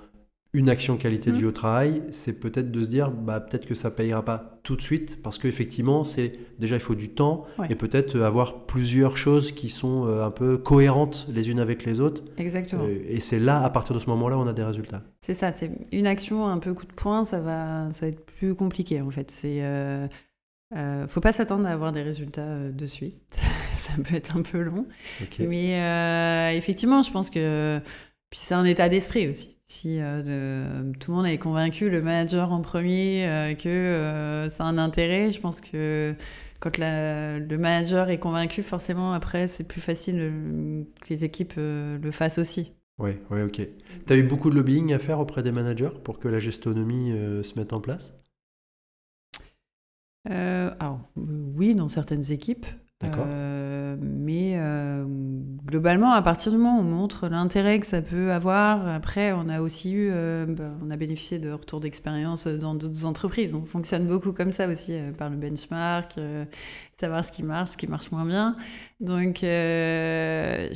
une action qualité de Mm. vie au travail, c'est peut-être de se dire, bah, peut-être que ça payera pas tout de suite, parce qu'effectivement, c'est déjà il faut du temps Ouais. et peut-être euh, avoir plusieurs choses qui sont euh, un peu cohérentes les unes avec les autres. Exactement. Euh, et c'est là, à partir de ce moment-là, on a des résultats. C'est ça, c'est une action un peu coup de poing, ça va, ça va être plus compliqué en fait. C'est, euh, euh, faut pas s'attendre à avoir des résultats euh, de suite. [LAUGHS] ça peut être un peu long. Mais euh, effectivement, je pense que puis c'est un état d'esprit aussi. Si euh, de- tout le monde est convaincu, le manager en premier, euh, que euh, ça a un intérêt, je pense que quand la- le manager est convaincu, forcément, après, c'est plus facile euh, que les équipes le fassent aussi. Oui, ouais, ok. Tu as eu beaucoup de lobbying à faire auprès des managers pour que la gestonomie se mette en place? Alors, oui, dans certaines équipes. D'accord. Mais euh, globalement, à partir du moment où on montre l'intérêt que ça peut avoir, après, on a aussi eu, euh, bah, on a bénéficié de retours d'expérience dans d'autres entreprises. On fonctionne beaucoup comme ça aussi, euh, par le benchmark, savoir ce qui marche, ce qui marche moins bien. Donc, euh,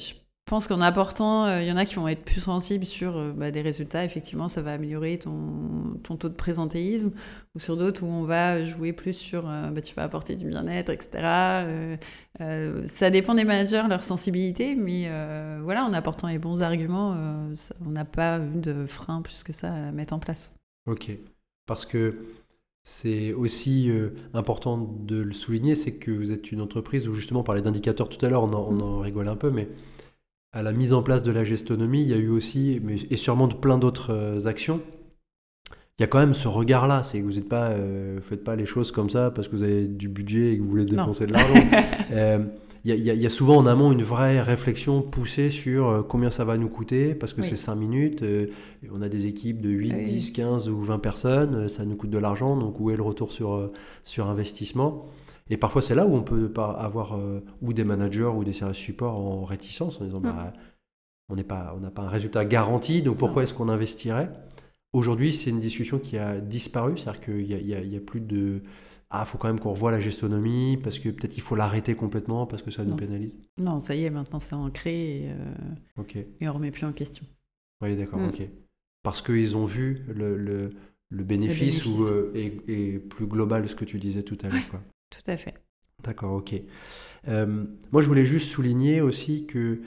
je pense qu'en apportant, euh, il y en a qui vont être plus sensibles sur euh, bah, des résultats. Effectivement, ça va améliorer ton, ton taux de présentéisme ou sur d'autres où on va jouer plus sur euh, bah, tu vas apporter du bien-être, etc. Ça dépend des managers, leur sensibilité, mais voilà, en apportant les bons arguments, ça- on n'a pas eu de frein plus que ça à mettre en place. Ok. Parce que c'est aussi euh, important de le souligner, c'est que vous êtes une entreprise où justement, on parlait d'indicateurs tout à l'heure, on, en- on en rigole un peu, mais à la mise en place de la gestonomie, il y a eu aussi, et sûrement de plein d'autres euh, actions, il y a quand même ce regard-là, c'est que vous n'êtes pas, euh, faites pas les choses comme ça parce que vous avez du budget et que vous voulez Non. dépenser de l'argent. [LAUGHS] Euh, Il y, a- y y souvent en amont une vraie réflexion poussée sur combien ça va nous coûter, parce que Oui. c'est 5 minutes, euh, on a des équipes de 8, Oui. 10, 15 ou 20 personnes, ça nous coûte de l'argent, donc où est le retour sur, sur investissement? Et parfois c'est là où on peut pas avoir euh, ou des managers ou des services support en réticence, en disant bah, on n'est pas, on n'a pas un résultat garanti, donc pourquoi est-ce qu'on investirait? Aujourd'hui, c'est une discussion qui a disparu, c'est-à-dire qu'il n'y a, a- plus de ah, faut quand même qu'on revoie la gestonomie parce que peut-être il faut l'arrêter complètement parce que ça nous Non. pénalise. Non, ça y est, maintenant c'est ancré et, euh, et on remet plus en question. oui, d'accord, Mm. ok. Parce qu'ils ont vu le, le, le bénéfice, bénéfice. Ou, euh, est, est plus global ce que tu disais tout à l'heure. Tout à fait. D'accord, ok. moi, je voulais juste souligner aussi que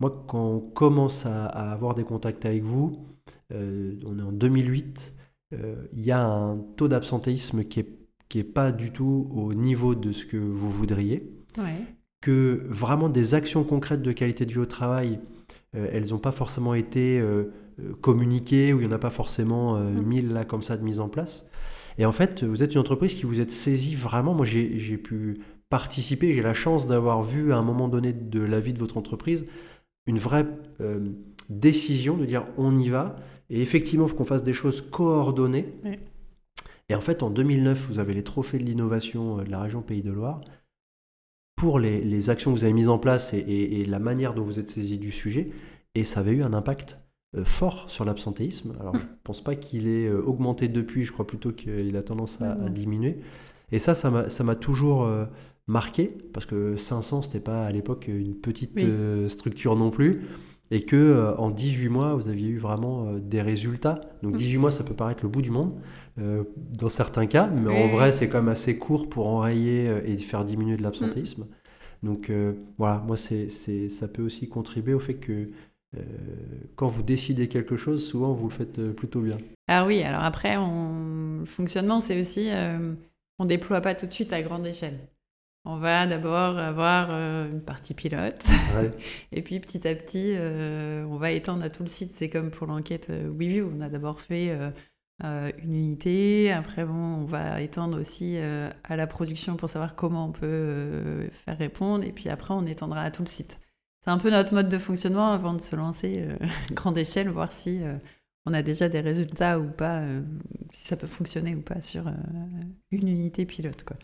moi, quand on commence à, avoir des contacts avec vous, on est en 2008, il y a un taux d'absentéisme qui est qui est pas du tout au niveau de ce que vous voudriez. Que vraiment des actions concrètes de qualité de vie au travail, euh, elles n'ont pas forcément été euh, euh, communiquées ou il n'y en a pas forcément mm. mille là comme ça de mise en place. Et en fait, vous êtes une entreprise qui vous êtes saisie vraiment. Moi, j'ai pu participer, j'ai la chance d'avoir vu à un moment donné de la vie de votre entreprise une vraie décision de dire on y va. Et effectivement, il faut qu'on fasse des choses coordonnées. Et en fait, en 2009, vous avez les trophées de l'innovation de la région Pays de Loire pour les, actions que vous avez mises en place et, la manière dont vous êtes saisi du sujet. Et ça avait eu un impact euh, fort sur l'absentéisme. Alors, je ne pense pas qu'il ait euh, augmenté depuis, je crois plutôt qu'il a tendance à, diminuer. Et ça, ça m'a toujours euh, marqué, parce que 500, ce n'était pas à l'époque une petite structure non plus et que en 18 mois, vous aviez eu vraiment des résultats. Donc 18 mois, ça peut paraître le bout du monde dans certains cas, mais en vrai, c'est quand même assez court pour enrayer et faire diminuer de l'absentéisme. Mm. Donc voilà, moi, c'est, ça peut aussi contribuer au fait que quand vous décidez quelque chose, souvent, vous le faites plutôt bien. Ah oui, alors après, on... le fonctionnement, c'est aussi, on déploie pas tout de suite à grande échelle. On va d'abord avoir euh, une partie pilote, [LAUGHS] et puis petit à petit, euh, on va étendre à tout le site. C'est comme pour l'enquête euh, WeView. On a d'abord fait une unité, après bon, on va étendre aussi à la production pour savoir comment on peut faire répondre, et puis après, on étendra à tout le site. C'est un peu notre mode de fonctionnement avant de se lancer [LAUGHS] à grande échelle, voir si on a déjà des résultats ou pas, si ça peut fonctionner ou pas sur une unité pilote. Quoi.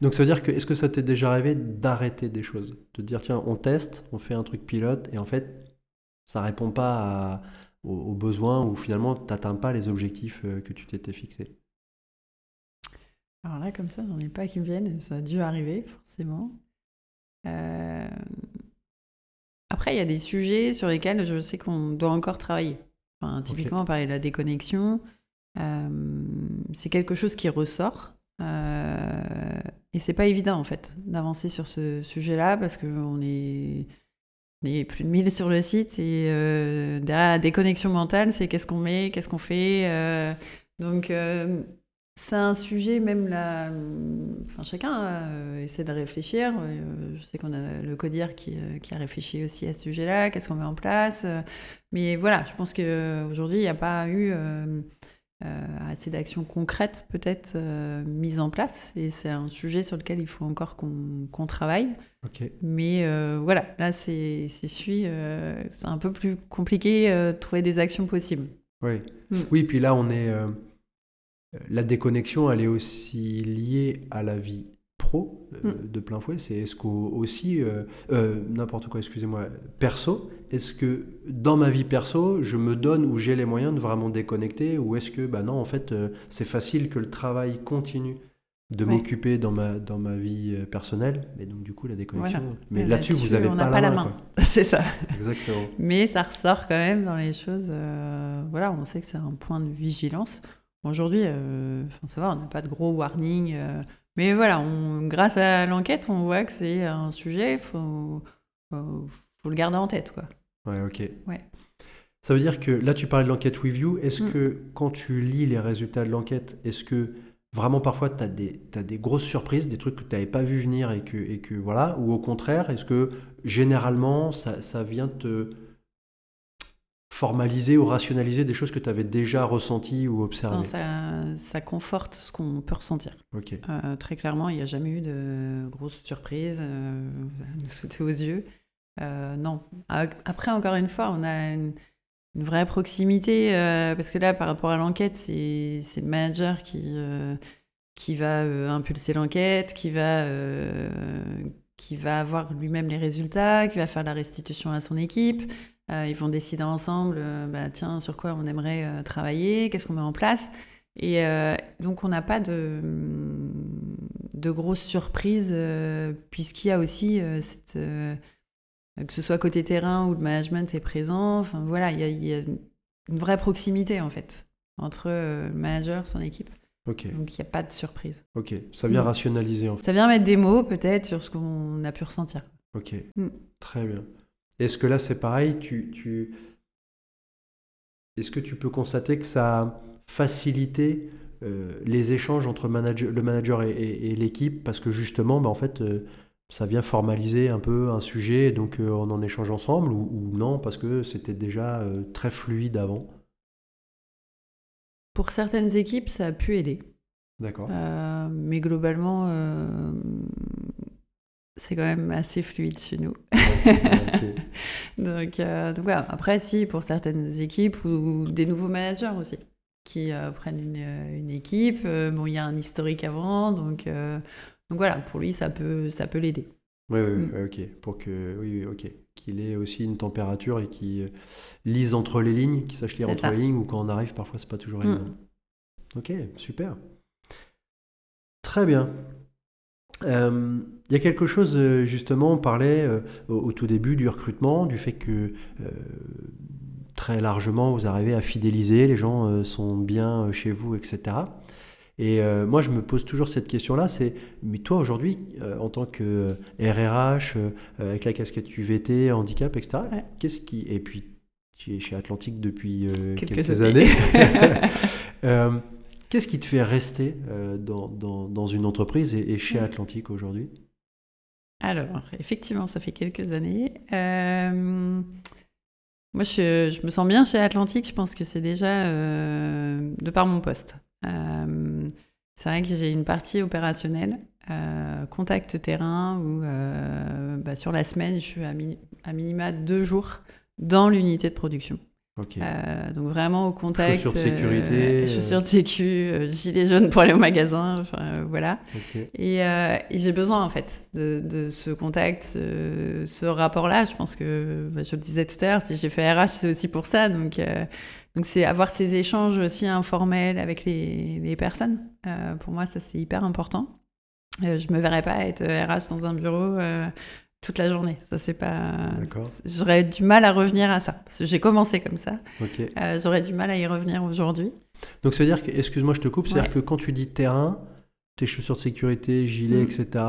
Donc ça veut dire que, est-ce que ça t'est déjà arrivé d'arrêter des choses? De dire, tiens, on teste, on fait un truc pilote, et en fait, ça répond pas aux, besoins, ou finalement, tu n'atteins pas les objectifs euh, que tu t'étais fixés Alors là, comme ça, j'en ai pas qui me viennent, ça a dû arriver, forcément. Euh, après, il y a des sujets sur lesquels je sais qu'on doit encore travailler. Enfin, typiquement, on parlait de la déconnexion. Euh, c'est quelque chose qui ressort. Euh, et c'est pas évident en fait d'avancer sur ce sujet-là parce qu'on est, on est plus de 1000 sur le site et euh, derrière la déconnexion mentale, c'est qu'est-ce qu'on met, qu'est-ce qu'on fait. Euh, donc c'est un sujet, même là, enfin, chacun essaie de réfléchir. je sais qu'on a le CODIR qui, qui, a réfléchi aussi à ce sujet-là, qu'est-ce qu'on met en place? mais voilà, je pense qu'aujourd'hui, il n'y a pas eu euh, assez d'actions concrètes peut-être euh, mises en place. Et c'est un sujet sur lequel il faut encore qu'on travaille. Mais euh, voilà, là c'est c'est un peu plus compliqué de trouver des actions possibles. Oui, mm. oui puis là on est... la déconnexion, elle est aussi liée à la vie pro euh, mm. de plein fouet, c'est est-ce aussi, euh, euh, n'importe quoi, excusez-moi, perso, est-ce que dans ma vie perso, je me donne ou j'ai les moyens de vraiment déconnecter ou est-ce que, bah non, en fait, c'est facile que le travail continue de m'occuper dans ma, dans ma vie personnelle, mais donc du coup la déconnexion. Mais là-dessus, vous n'avez pas, la main. [LAUGHS] c'est ça. Exactement. mais ça ressort quand même dans les choses. voilà, on sait que c'est un point de vigilance. Aujourd'hui, ça va, on n'a pas de gros warning mais voilà, grâce à l'enquête, on voit que c'est un sujet, il faut, faut, le garder en tête. Quoi. Ouais, ok. Ouais. Ça veut dire que là, tu parlais de l'enquête review. Est-ce mm. que quand tu lis les résultats de l'enquête, est-ce que vraiment parfois tu as des, as des grosses surprises, des trucs que tu n'avais pas vu venir et que, et que voilà Ou au contraire, est-ce que généralement ça, ça vient te formaliser ou rationaliser des choses que tu avais déjà ressenties ou observées non, ça, conforte ce qu'on peut ressentir. Euh, très clairement, il n'y a jamais eu de grosses surprises, euh, nous aux yeux. Euh, non. Après, encore une fois, on a une, vraie proximité, euh, parce que là, par rapport à l'enquête, c'est le manager qui, qui va impulser l'enquête, qui va qui va avoir lui-même les résultats, qui va faire la restitution à son équipe. Euh, ils vont décider ensemble, euh, bah, tiens, sur quoi on aimerait euh, travailler, qu'est-ce qu'on met en place. Et donc, on n'a pas de, de grosses surprises, puisqu'il y a aussi cette, que ce soit côté terrain ou le management est présent. Enfin, voilà, il y, a, une vraie proximité, en fait, entre le manager, son équipe. Donc il n'y a pas de surprise. ok. Ça vient Mm. rationaliser en fait. Ça vient mettre des mots peut-être sur ce qu'on a pu ressentir. Ok, Mm. très bien. Est-ce que là c'est pareil tu, tu... Est-ce que tu peux constater que ça a facilité euh, les échanges entre manager- le manager et, et- et l'équipe? Parce que justement, bah, en fait, euh, ça vient formaliser un peu un sujet et donc euh, on en échange ensemble ou, ou non parce que c'était déjà très fluide avant? Pour certaines équipes, ça a pu aider. D'accord. Mais globalement, c'est quand même assez fluide chez nous. [LAUGHS] Donc, euh, donc voilà. Après, si, pour certaines équipes ou des nouveaux managers aussi, qui euh, prennent une, euh, une équipe, euh, bon, il y a un historique avant, donc, donc voilà, pour lui, ça peut, ça peut l'aider. Oui, oui, Mm. ok. Pour que, oui, oui, ok. Qu'il ait aussi une température et qu'il lise entre les lignes, qu'il sache lire entre ça. les lignes, ou quand on arrive, parfois, c'est pas toujours Mm. évident. Ok, super. Très bien. Euh, Il y a quelque chose, euh, justement, on parlait euh, au, au tout début du recrutement, du fait que euh, très largement, vous arrivez à fidéliser, les gens sont bien chez vous, etc. Et moi, je me pose toujours cette question-là, c'est, mais toi aujourd'hui, en tant que RRH, avec la casquette QVT, handicap, etc., Ouais. qu'est-ce qui... Et puis, tu es chez Atlantique depuis Quelques quelques, années. années. [LAUGHS] [LAUGHS] Qu'est-ce qui te fait rester euh, dans, dans- dans une entreprise et, et chez Ouais. Atlantique aujourd'hui? Alors, effectivement, ça fait quelques années. Euh, moi, je, je me sens bien chez Atlantique. Je pense que c'est déjà euh, de par mon poste. C'est vrai que j'ai une partie opérationnelle, contact terrain, où bah, sur la semaine, je suis à minima deux jours dans l'unité de production. Euh, donc vraiment au contact. Chaussures de euh, sécurité, euh. chaussures de sécu, euh, gilet jaune pour aller au magasin, enfin, euh, voilà. Et, euh, et j'ai besoin en fait de, de ce contact, ce, ce rapport-là. Je pense que, bah, je le disais tout à l'heure, si j'ai fait RH, c'est aussi pour ça. Donc, euh, donc c'est avoir ces échanges aussi informels avec les, les personnes. Euh, pour moi, ça c'est hyper important. Euh, je me verrais pas être RH dans un bureau euh, toute la journée. Ça c'est pas. J'aurais du mal à revenir à ça. J'ai commencé comme ça. Euh, J'aurais du mal à y revenir aujourd'hui. Donc, ça veut dire que, excuse-moi, je te coupe, c'est-à-dire Ouais. que quand tu dis terrain, tes chaussures de sécurité, gilet, Mm. etc.,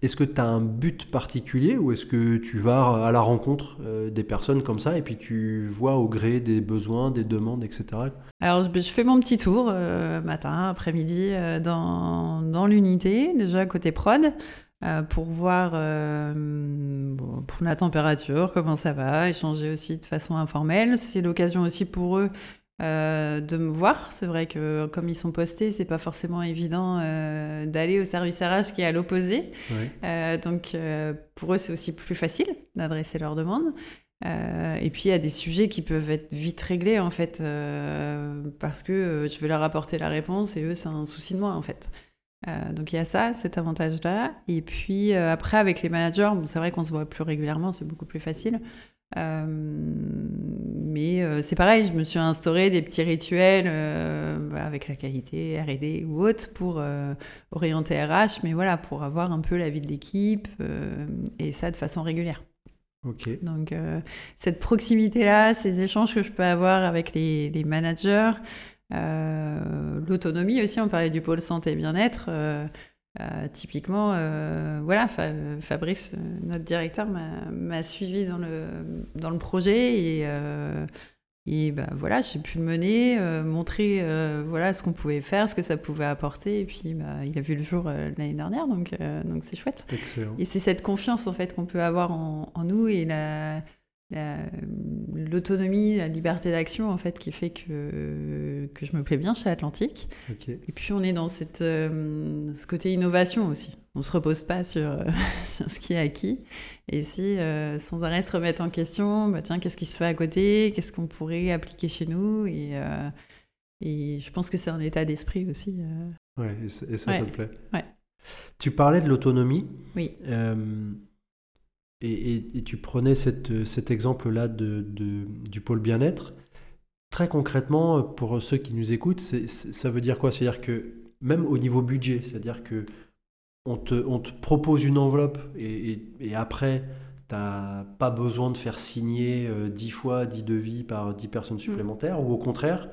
est-ce que tu as un but particulier ou est-ce que tu vas à la rencontre euh, des personnes comme ça et puis tu vois au gré des besoins, des demandes, etc. Alors, je, je fais mon petit tour euh, matin, après-midi euh, dans, dans l'unité, déjà côté prod, euh, pour voir, euh, bon, prendre la température, comment ça va, échanger aussi de façon informelle. C'est l'occasion aussi pour eux euh, de me voir. C'est vrai que comme ils sont postés, c'est pas forcément évident euh, d'aller au service RH qui est à l'opposé. Euh, donc pour eux, c'est aussi plus facile d'adresser leurs demandes. Et puis il y a des sujets qui peuvent être vite réglés en fait, parce que je vais leur apporter la réponse et eux, c'est un souci de moi en fait. Euh, donc il y a ça, cet avantage-là. Et puis euh, après, avec les managers, bon, c'est vrai qu'on se voit plus régulièrement, c'est beaucoup plus facile. Euh, mais c'est pareil, je me suis instauré des petits rituels bah, avec la qualité R&D ou autre pour orienter RH, mais voilà, pour avoir un peu la vie de l'équipe et ça de façon régulière. Ok. Donc cette proximité-là, ces échanges que je peux avoir avec les, les managers, l'autonomie aussi, on parlait du pôle santé et bien-être. euh, euh, typiquement, euh, voilà, Fa- Fabrice, euh, notre directeur, m'a suivi dans le, dans le projet et, euh, et bah, voilà, j'ai pu le mener, euh, montrer euh, voilà, ce qu'on pouvait faire, ce que ça pouvait apporter. Et puis, bah, il a vu le jour euh, l'année dernière, donc euh, donc c'est chouette. Excellent. Et c'est cette confiance en fait qu'on peut avoir en, en nous et la- l'autonomie, la liberté d'action en fait qui fait que, que je me plais bien chez Atlantique. Et puis on est dans cette, euh, ce côté innovation aussi. On se repose pas sur, euh, [LAUGHS] sur ce qui est acquis. Et si euh, sans arrêt se remettre en question, bah tiens, qu'est-ce qui se fait à côté? Qu'est-ce qu'on pourrait appliquer chez nous? Et, et je pense que c'est un état d'esprit aussi. Ouais, et, ça- et ça, ça Ouais. te plaît? Ouais. Tu parlais de l'autonomie. Oui. Et, et- et tu prenais cette- cet exemple-là de, de- du pôle bien-être. Très concrètement, pour ceux qui nous écoutent, ça veut dire quoi? C'est-à-dire que même au niveau budget, c'est-à-dire que on te, on te propose une enveloppe et, après, tu n'as pas besoin de faire signer euh, 10 fois 10 devis par 10 personnes supplémentaires, ou au contraire,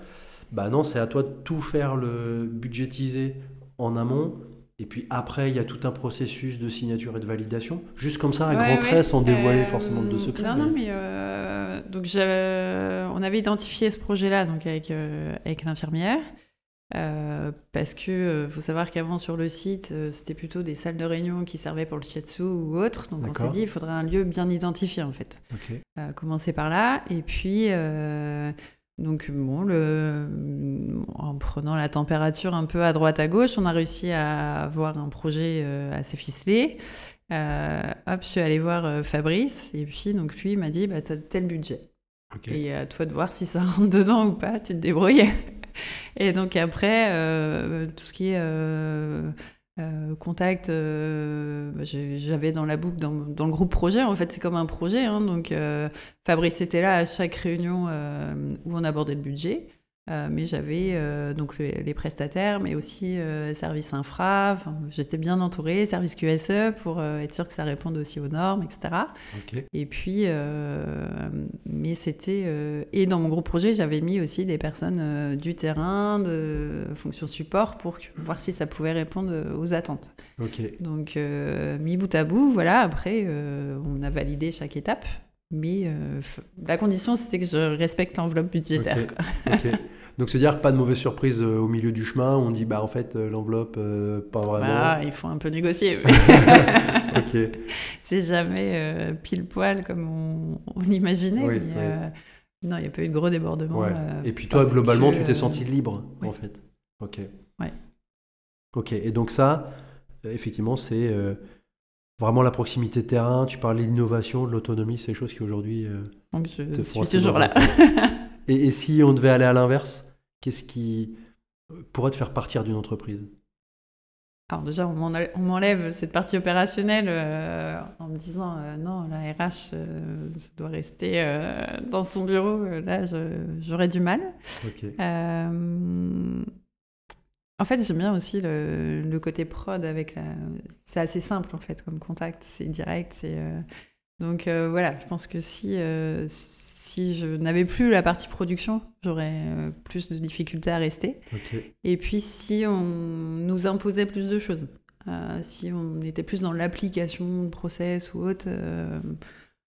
bah non, c'est à toi de tout faire le budgétiser en amont. Et puis après, il y a tout un processus de signature et de validation. Juste comme ça, à Ouais, grand ouais. trait, sans dévoiler Euh, forcément de secrets. Non, mais- non, mais euh, donc j'avais- on avait identifié ce projet-là donc avec euh, avec l'infirmière euh, parce que euh, faut savoir qu'avant sur le site euh, c'était plutôt des salles de réunion qui servaient pour le shiatsu ou autre. Donc on s'est dit il faudrait un lieu bien identifié en fait. Ok. Euh, commencer par là et puis euh, donc bon le en prenant la température un peu à droite à gauche on a réussi à avoir un projet euh, assez ficelé. Euh, hop je suis allée voir euh, Fabrice et puis donc lui il m'a dit bah t'as tel budget. Ok. et à toi de voir si ça rentre dedans ou pas tu te débrouilles. [LAUGHS] Et donc après euh, tout ce qui est euh, euh, contact, euh, bah, j'avais dans la boucle, dans, le groupe projet, en fait c'est comme un projet, hein, donc euh, Fabrice était là à chaque réunion où on abordait le budget, mais j'avais euh, donc les, les prestataires, mais aussi euh, service infra, enfin, j'étais bien entourée, service QSE pour euh, être sûr que ça réponde aussi aux normes, etc. Et puis, euh, mais c'était. euh, et dans mon groupe projet, j'avais mis aussi des personnes euh, du terrain, de fonction support, pour voir si ça pouvait répondre aux attentes. Donc, euh, mis bout à bout, voilà. Après, euh, on a validé chaque étape. Mais euh, la condition, c'était que je respecte l'enveloppe budgétaire. [LAUGHS] Donc, c'est-à-dire pas de mauvaise surprise euh, au milieu du chemin. On dit, bah en fait, euh, l'enveloppe, pas vraiment. Voilà, il faut un peu négocier. [LAUGHS] ok. [LAUGHS] C'est jamais pile poil comme on, on l'imaginait. Oui, mais, oui. non, il n'y a pas eu de gros débordements. Ouais. Et puis toi, globalement, que, tu t'es senti libre, oui. en fait. Ok. Ouais. Ok. Et donc ça, effectivement, c'est vraiment la proximité terrain. Tu parlais de l'innovation, de l'autonomie, c'est des choses qui aujourd'hui. euh, Donc je te suis toujours là. [LAUGHS] Et, et si on devait aller à l'inverse, qu'est-ce qui euh, pourrait te faire partir d'une entreprise? Alors déjà, on m'en- on m'enlève cette partie opérationnelle euh, en me disant euh, non, la RH, euh, ça doit rester dans son bureau. Là, j'aurais du mal. Ok. En fait, j'aime bien aussi le, le côté prod avec la... C'est assez simple en fait comme contact, c'est direct. c'est, euh, Donc euh, voilà, je pense que si, euh, si je n'avais plus la partie production, j'aurais plus de difficultés à rester. Et puis si on nous imposait plus de choses, si on était plus dans l'application de process ou autre,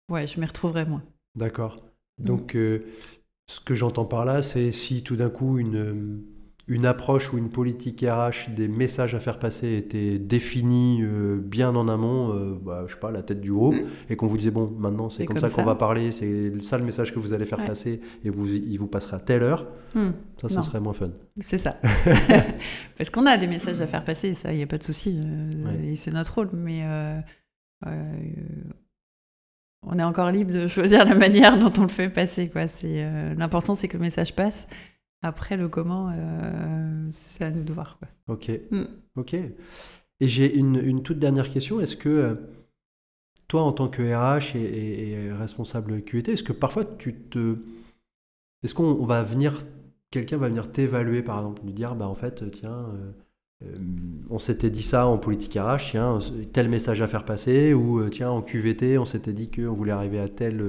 ouais, je m'y retrouverais moins. D'accord. Mm. Donc, ce que j'entends par là, c'est si tout d'un coup une, une approche ou une politique RH des messages à faire passer était définie euh, bien en amont, euh, bah, je sais pas, la tête du haut, Mm. et qu'on vous disait, bon, maintenant c'est comme, comme ça qu'on va parler, c'est ça le message que vous allez faire Ouais. passer, et vous, il vous passera à telle heure, Hmm, ça, Non. serait moins fun. c'est ça. [LAUGHS] Parce qu'on a des messages à faire passer, ça, il n'y a pas de souci. euh, Ouais. Et c'est notre rôle, mais euh, on est encore libre de [LAUGHS] choisir la manière dont on le fait passer. quoi. L'important, c'est que le message passe. Après, le comment, euh, c'est à nous de voir. Quoi. Ok. Mm. Ok. Et j'ai une, une toute dernière question. Est-ce que euh, toi, en tant que RH et, et- et responsable QT, est-ce que parfois tu te. Est-ce qu'on on va venir. Quelqu'un va venir t'évaluer, par exemple, lui dire bah, en fait, tiens, euh, on s'était dit ça en politique RH, tiens, tel message à faire passer, ou tiens, en QVT, on s'était dit qu'on voulait arriver à tel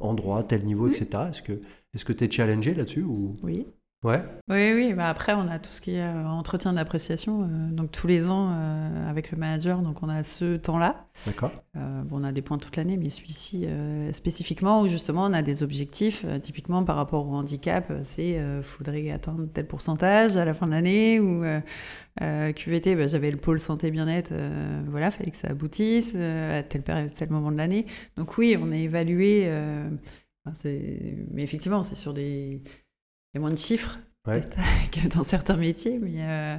endroit, tel niveau, Mm. etc. Est-ce que est-ce que tu es challengé là-dessus ou... Oui. Ouais. Oui, oui. Bah après, on a tout ce qui est euh, entretien d'appréciation. euh, donc, tous les ans, euh, avec le manager, donc on a ce temps-là. D'accord. Bon, on a des points toute l'année, mais celui-ci spécifiquement, où justement on a des objectifs, typiquement par rapport au handicap, c'est faudrait atteindre tel pourcentage à la fin de l'année, ou QVT, bah, j'avais le pôle santé bien-être, voilà, fallait que ça aboutisse à tel, péri- tel moment de l'année. Donc oui, on est évalué, enfin, mais effectivement, c'est sur des... Il y a moins de chiffres Ouais. [LAUGHS] que dans certains métiers, mais, euh,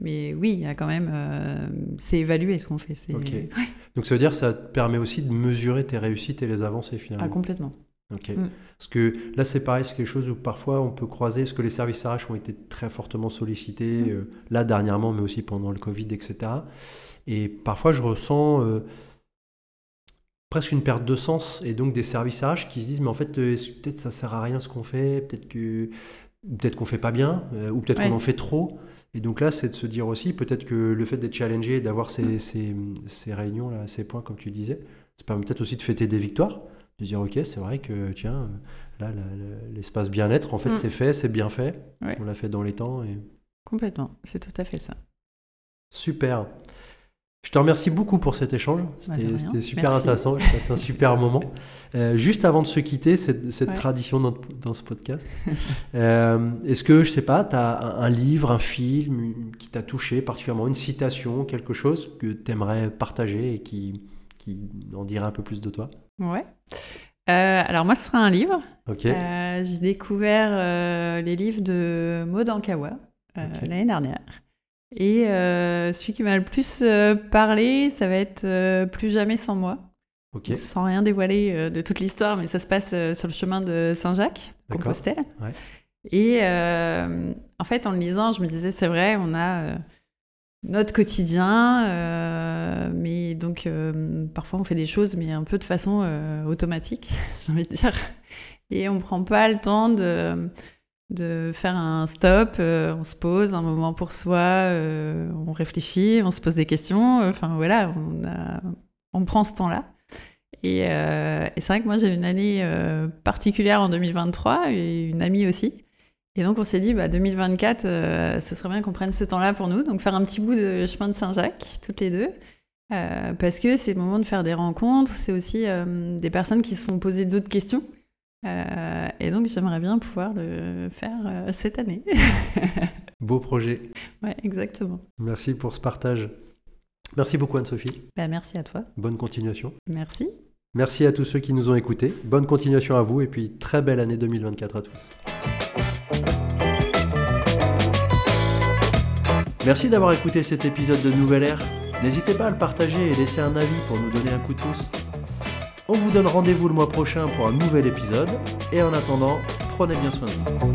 mais oui, il y a quand même... euh, c'est évalué ce qu'on fait. Ouais. Donc ça veut dire que ça te permet aussi de mesurer tes réussites et les avancées finalement. Ah, complètement. Ok. Mm. Parce que là, c'est pareil, c'est quelque chose où parfois on peut croiser, parce que les services RH ont été très fortement sollicités, Mm. euh, là dernièrement, mais aussi pendant le Covid, etc. Et parfois, je ressens presque une perte de sens, et donc des services RH qui se disent, mais en fait, euh, peut-être ça sert à rien ce qu'on fait, peut-être que peut-être qu'on fait pas bien, euh, ou peut-être Ouais. qu'on en fait trop. Et donc là, c'est de se dire aussi, peut-être que le fait d'être challengé, d'avoir ces, ces, ces réunions, là, ces points, comme tu disais, ça permet peut-être aussi de fêter des victoires, de dire ok, c'est vrai que tiens, là, l'espace bien-être, en fait, mm. c'est fait, c'est bien fait. On l'a fait dans les temps. Et... Complètement, c'est tout à fait ça. Super. Je te remercie beaucoup pour cet échange. Bah, c'était super intéressant. C'est un super [LAUGHS] moment. Euh, juste avant de se quitter, cette, tradition dans, ce podcast, [LAUGHS] euh, est-ce que, je sais pas, tu as un, livre, un film qui t'a touché particulièrement, une citation, quelque chose que tu aimerais partager et qui, qui en dirait un peu plus de toi? Ouais. Euh, alors moi, ce sera un livre. J'ai découvert les livres de Maud Ankawa l'année dernière. Et euh, celui qui m'a le plus euh, parlé, ça va être euh, Plus jamais sans moi. Sans rien dévoiler de toute l'histoire, mais ça se passe sur le chemin de Saint-Jacques, Compostelle. Et en fait, en le lisant, je me disais, c'est vrai, on a notre quotidien, mais donc parfois on fait des choses, mais un peu de façon automatique, [LAUGHS] j'ai envie de dire. Et on ne prend pas le temps de de faire un stop, euh, on se pose un moment pour soi, euh, on réfléchit, on se pose des questions, enfin voilà, on, prend ce temps-là. Et, euh, c'est vrai que moi j'ai une année particulière en 2023 et une amie aussi. Et donc on s'est dit, bah, 2024, ce serait bien qu'on prenne ce temps-là pour nous, donc faire un petit bout de chemin de Saint-Jacques, toutes les deux. parce que c'est le moment de faire des rencontres, c'est aussi des personnes qui se font poser d'autres questions. Euh, et donc j'aimerais bien pouvoir le faire euh, cette année. [LAUGHS] Beau projet. Ouais, exactement. Merci pour ce partage. Merci beaucoup Anne-Sophie. Bah, merci à toi. Bonne continuation. Merci. Merci à tous ceux qui nous ont écoutés. Bonne continuation à vous et puis très belle année 2024 à tous. Merci d'avoir écouté cet épisode de Nouvelle Ère. N'hésitez pas à le partager et laisser un avis pour nous donner un coup de pouce. On vous donne rendez-vous le mois prochain pour un nouvel épisode. Et en attendant, prenez bien soin de vous.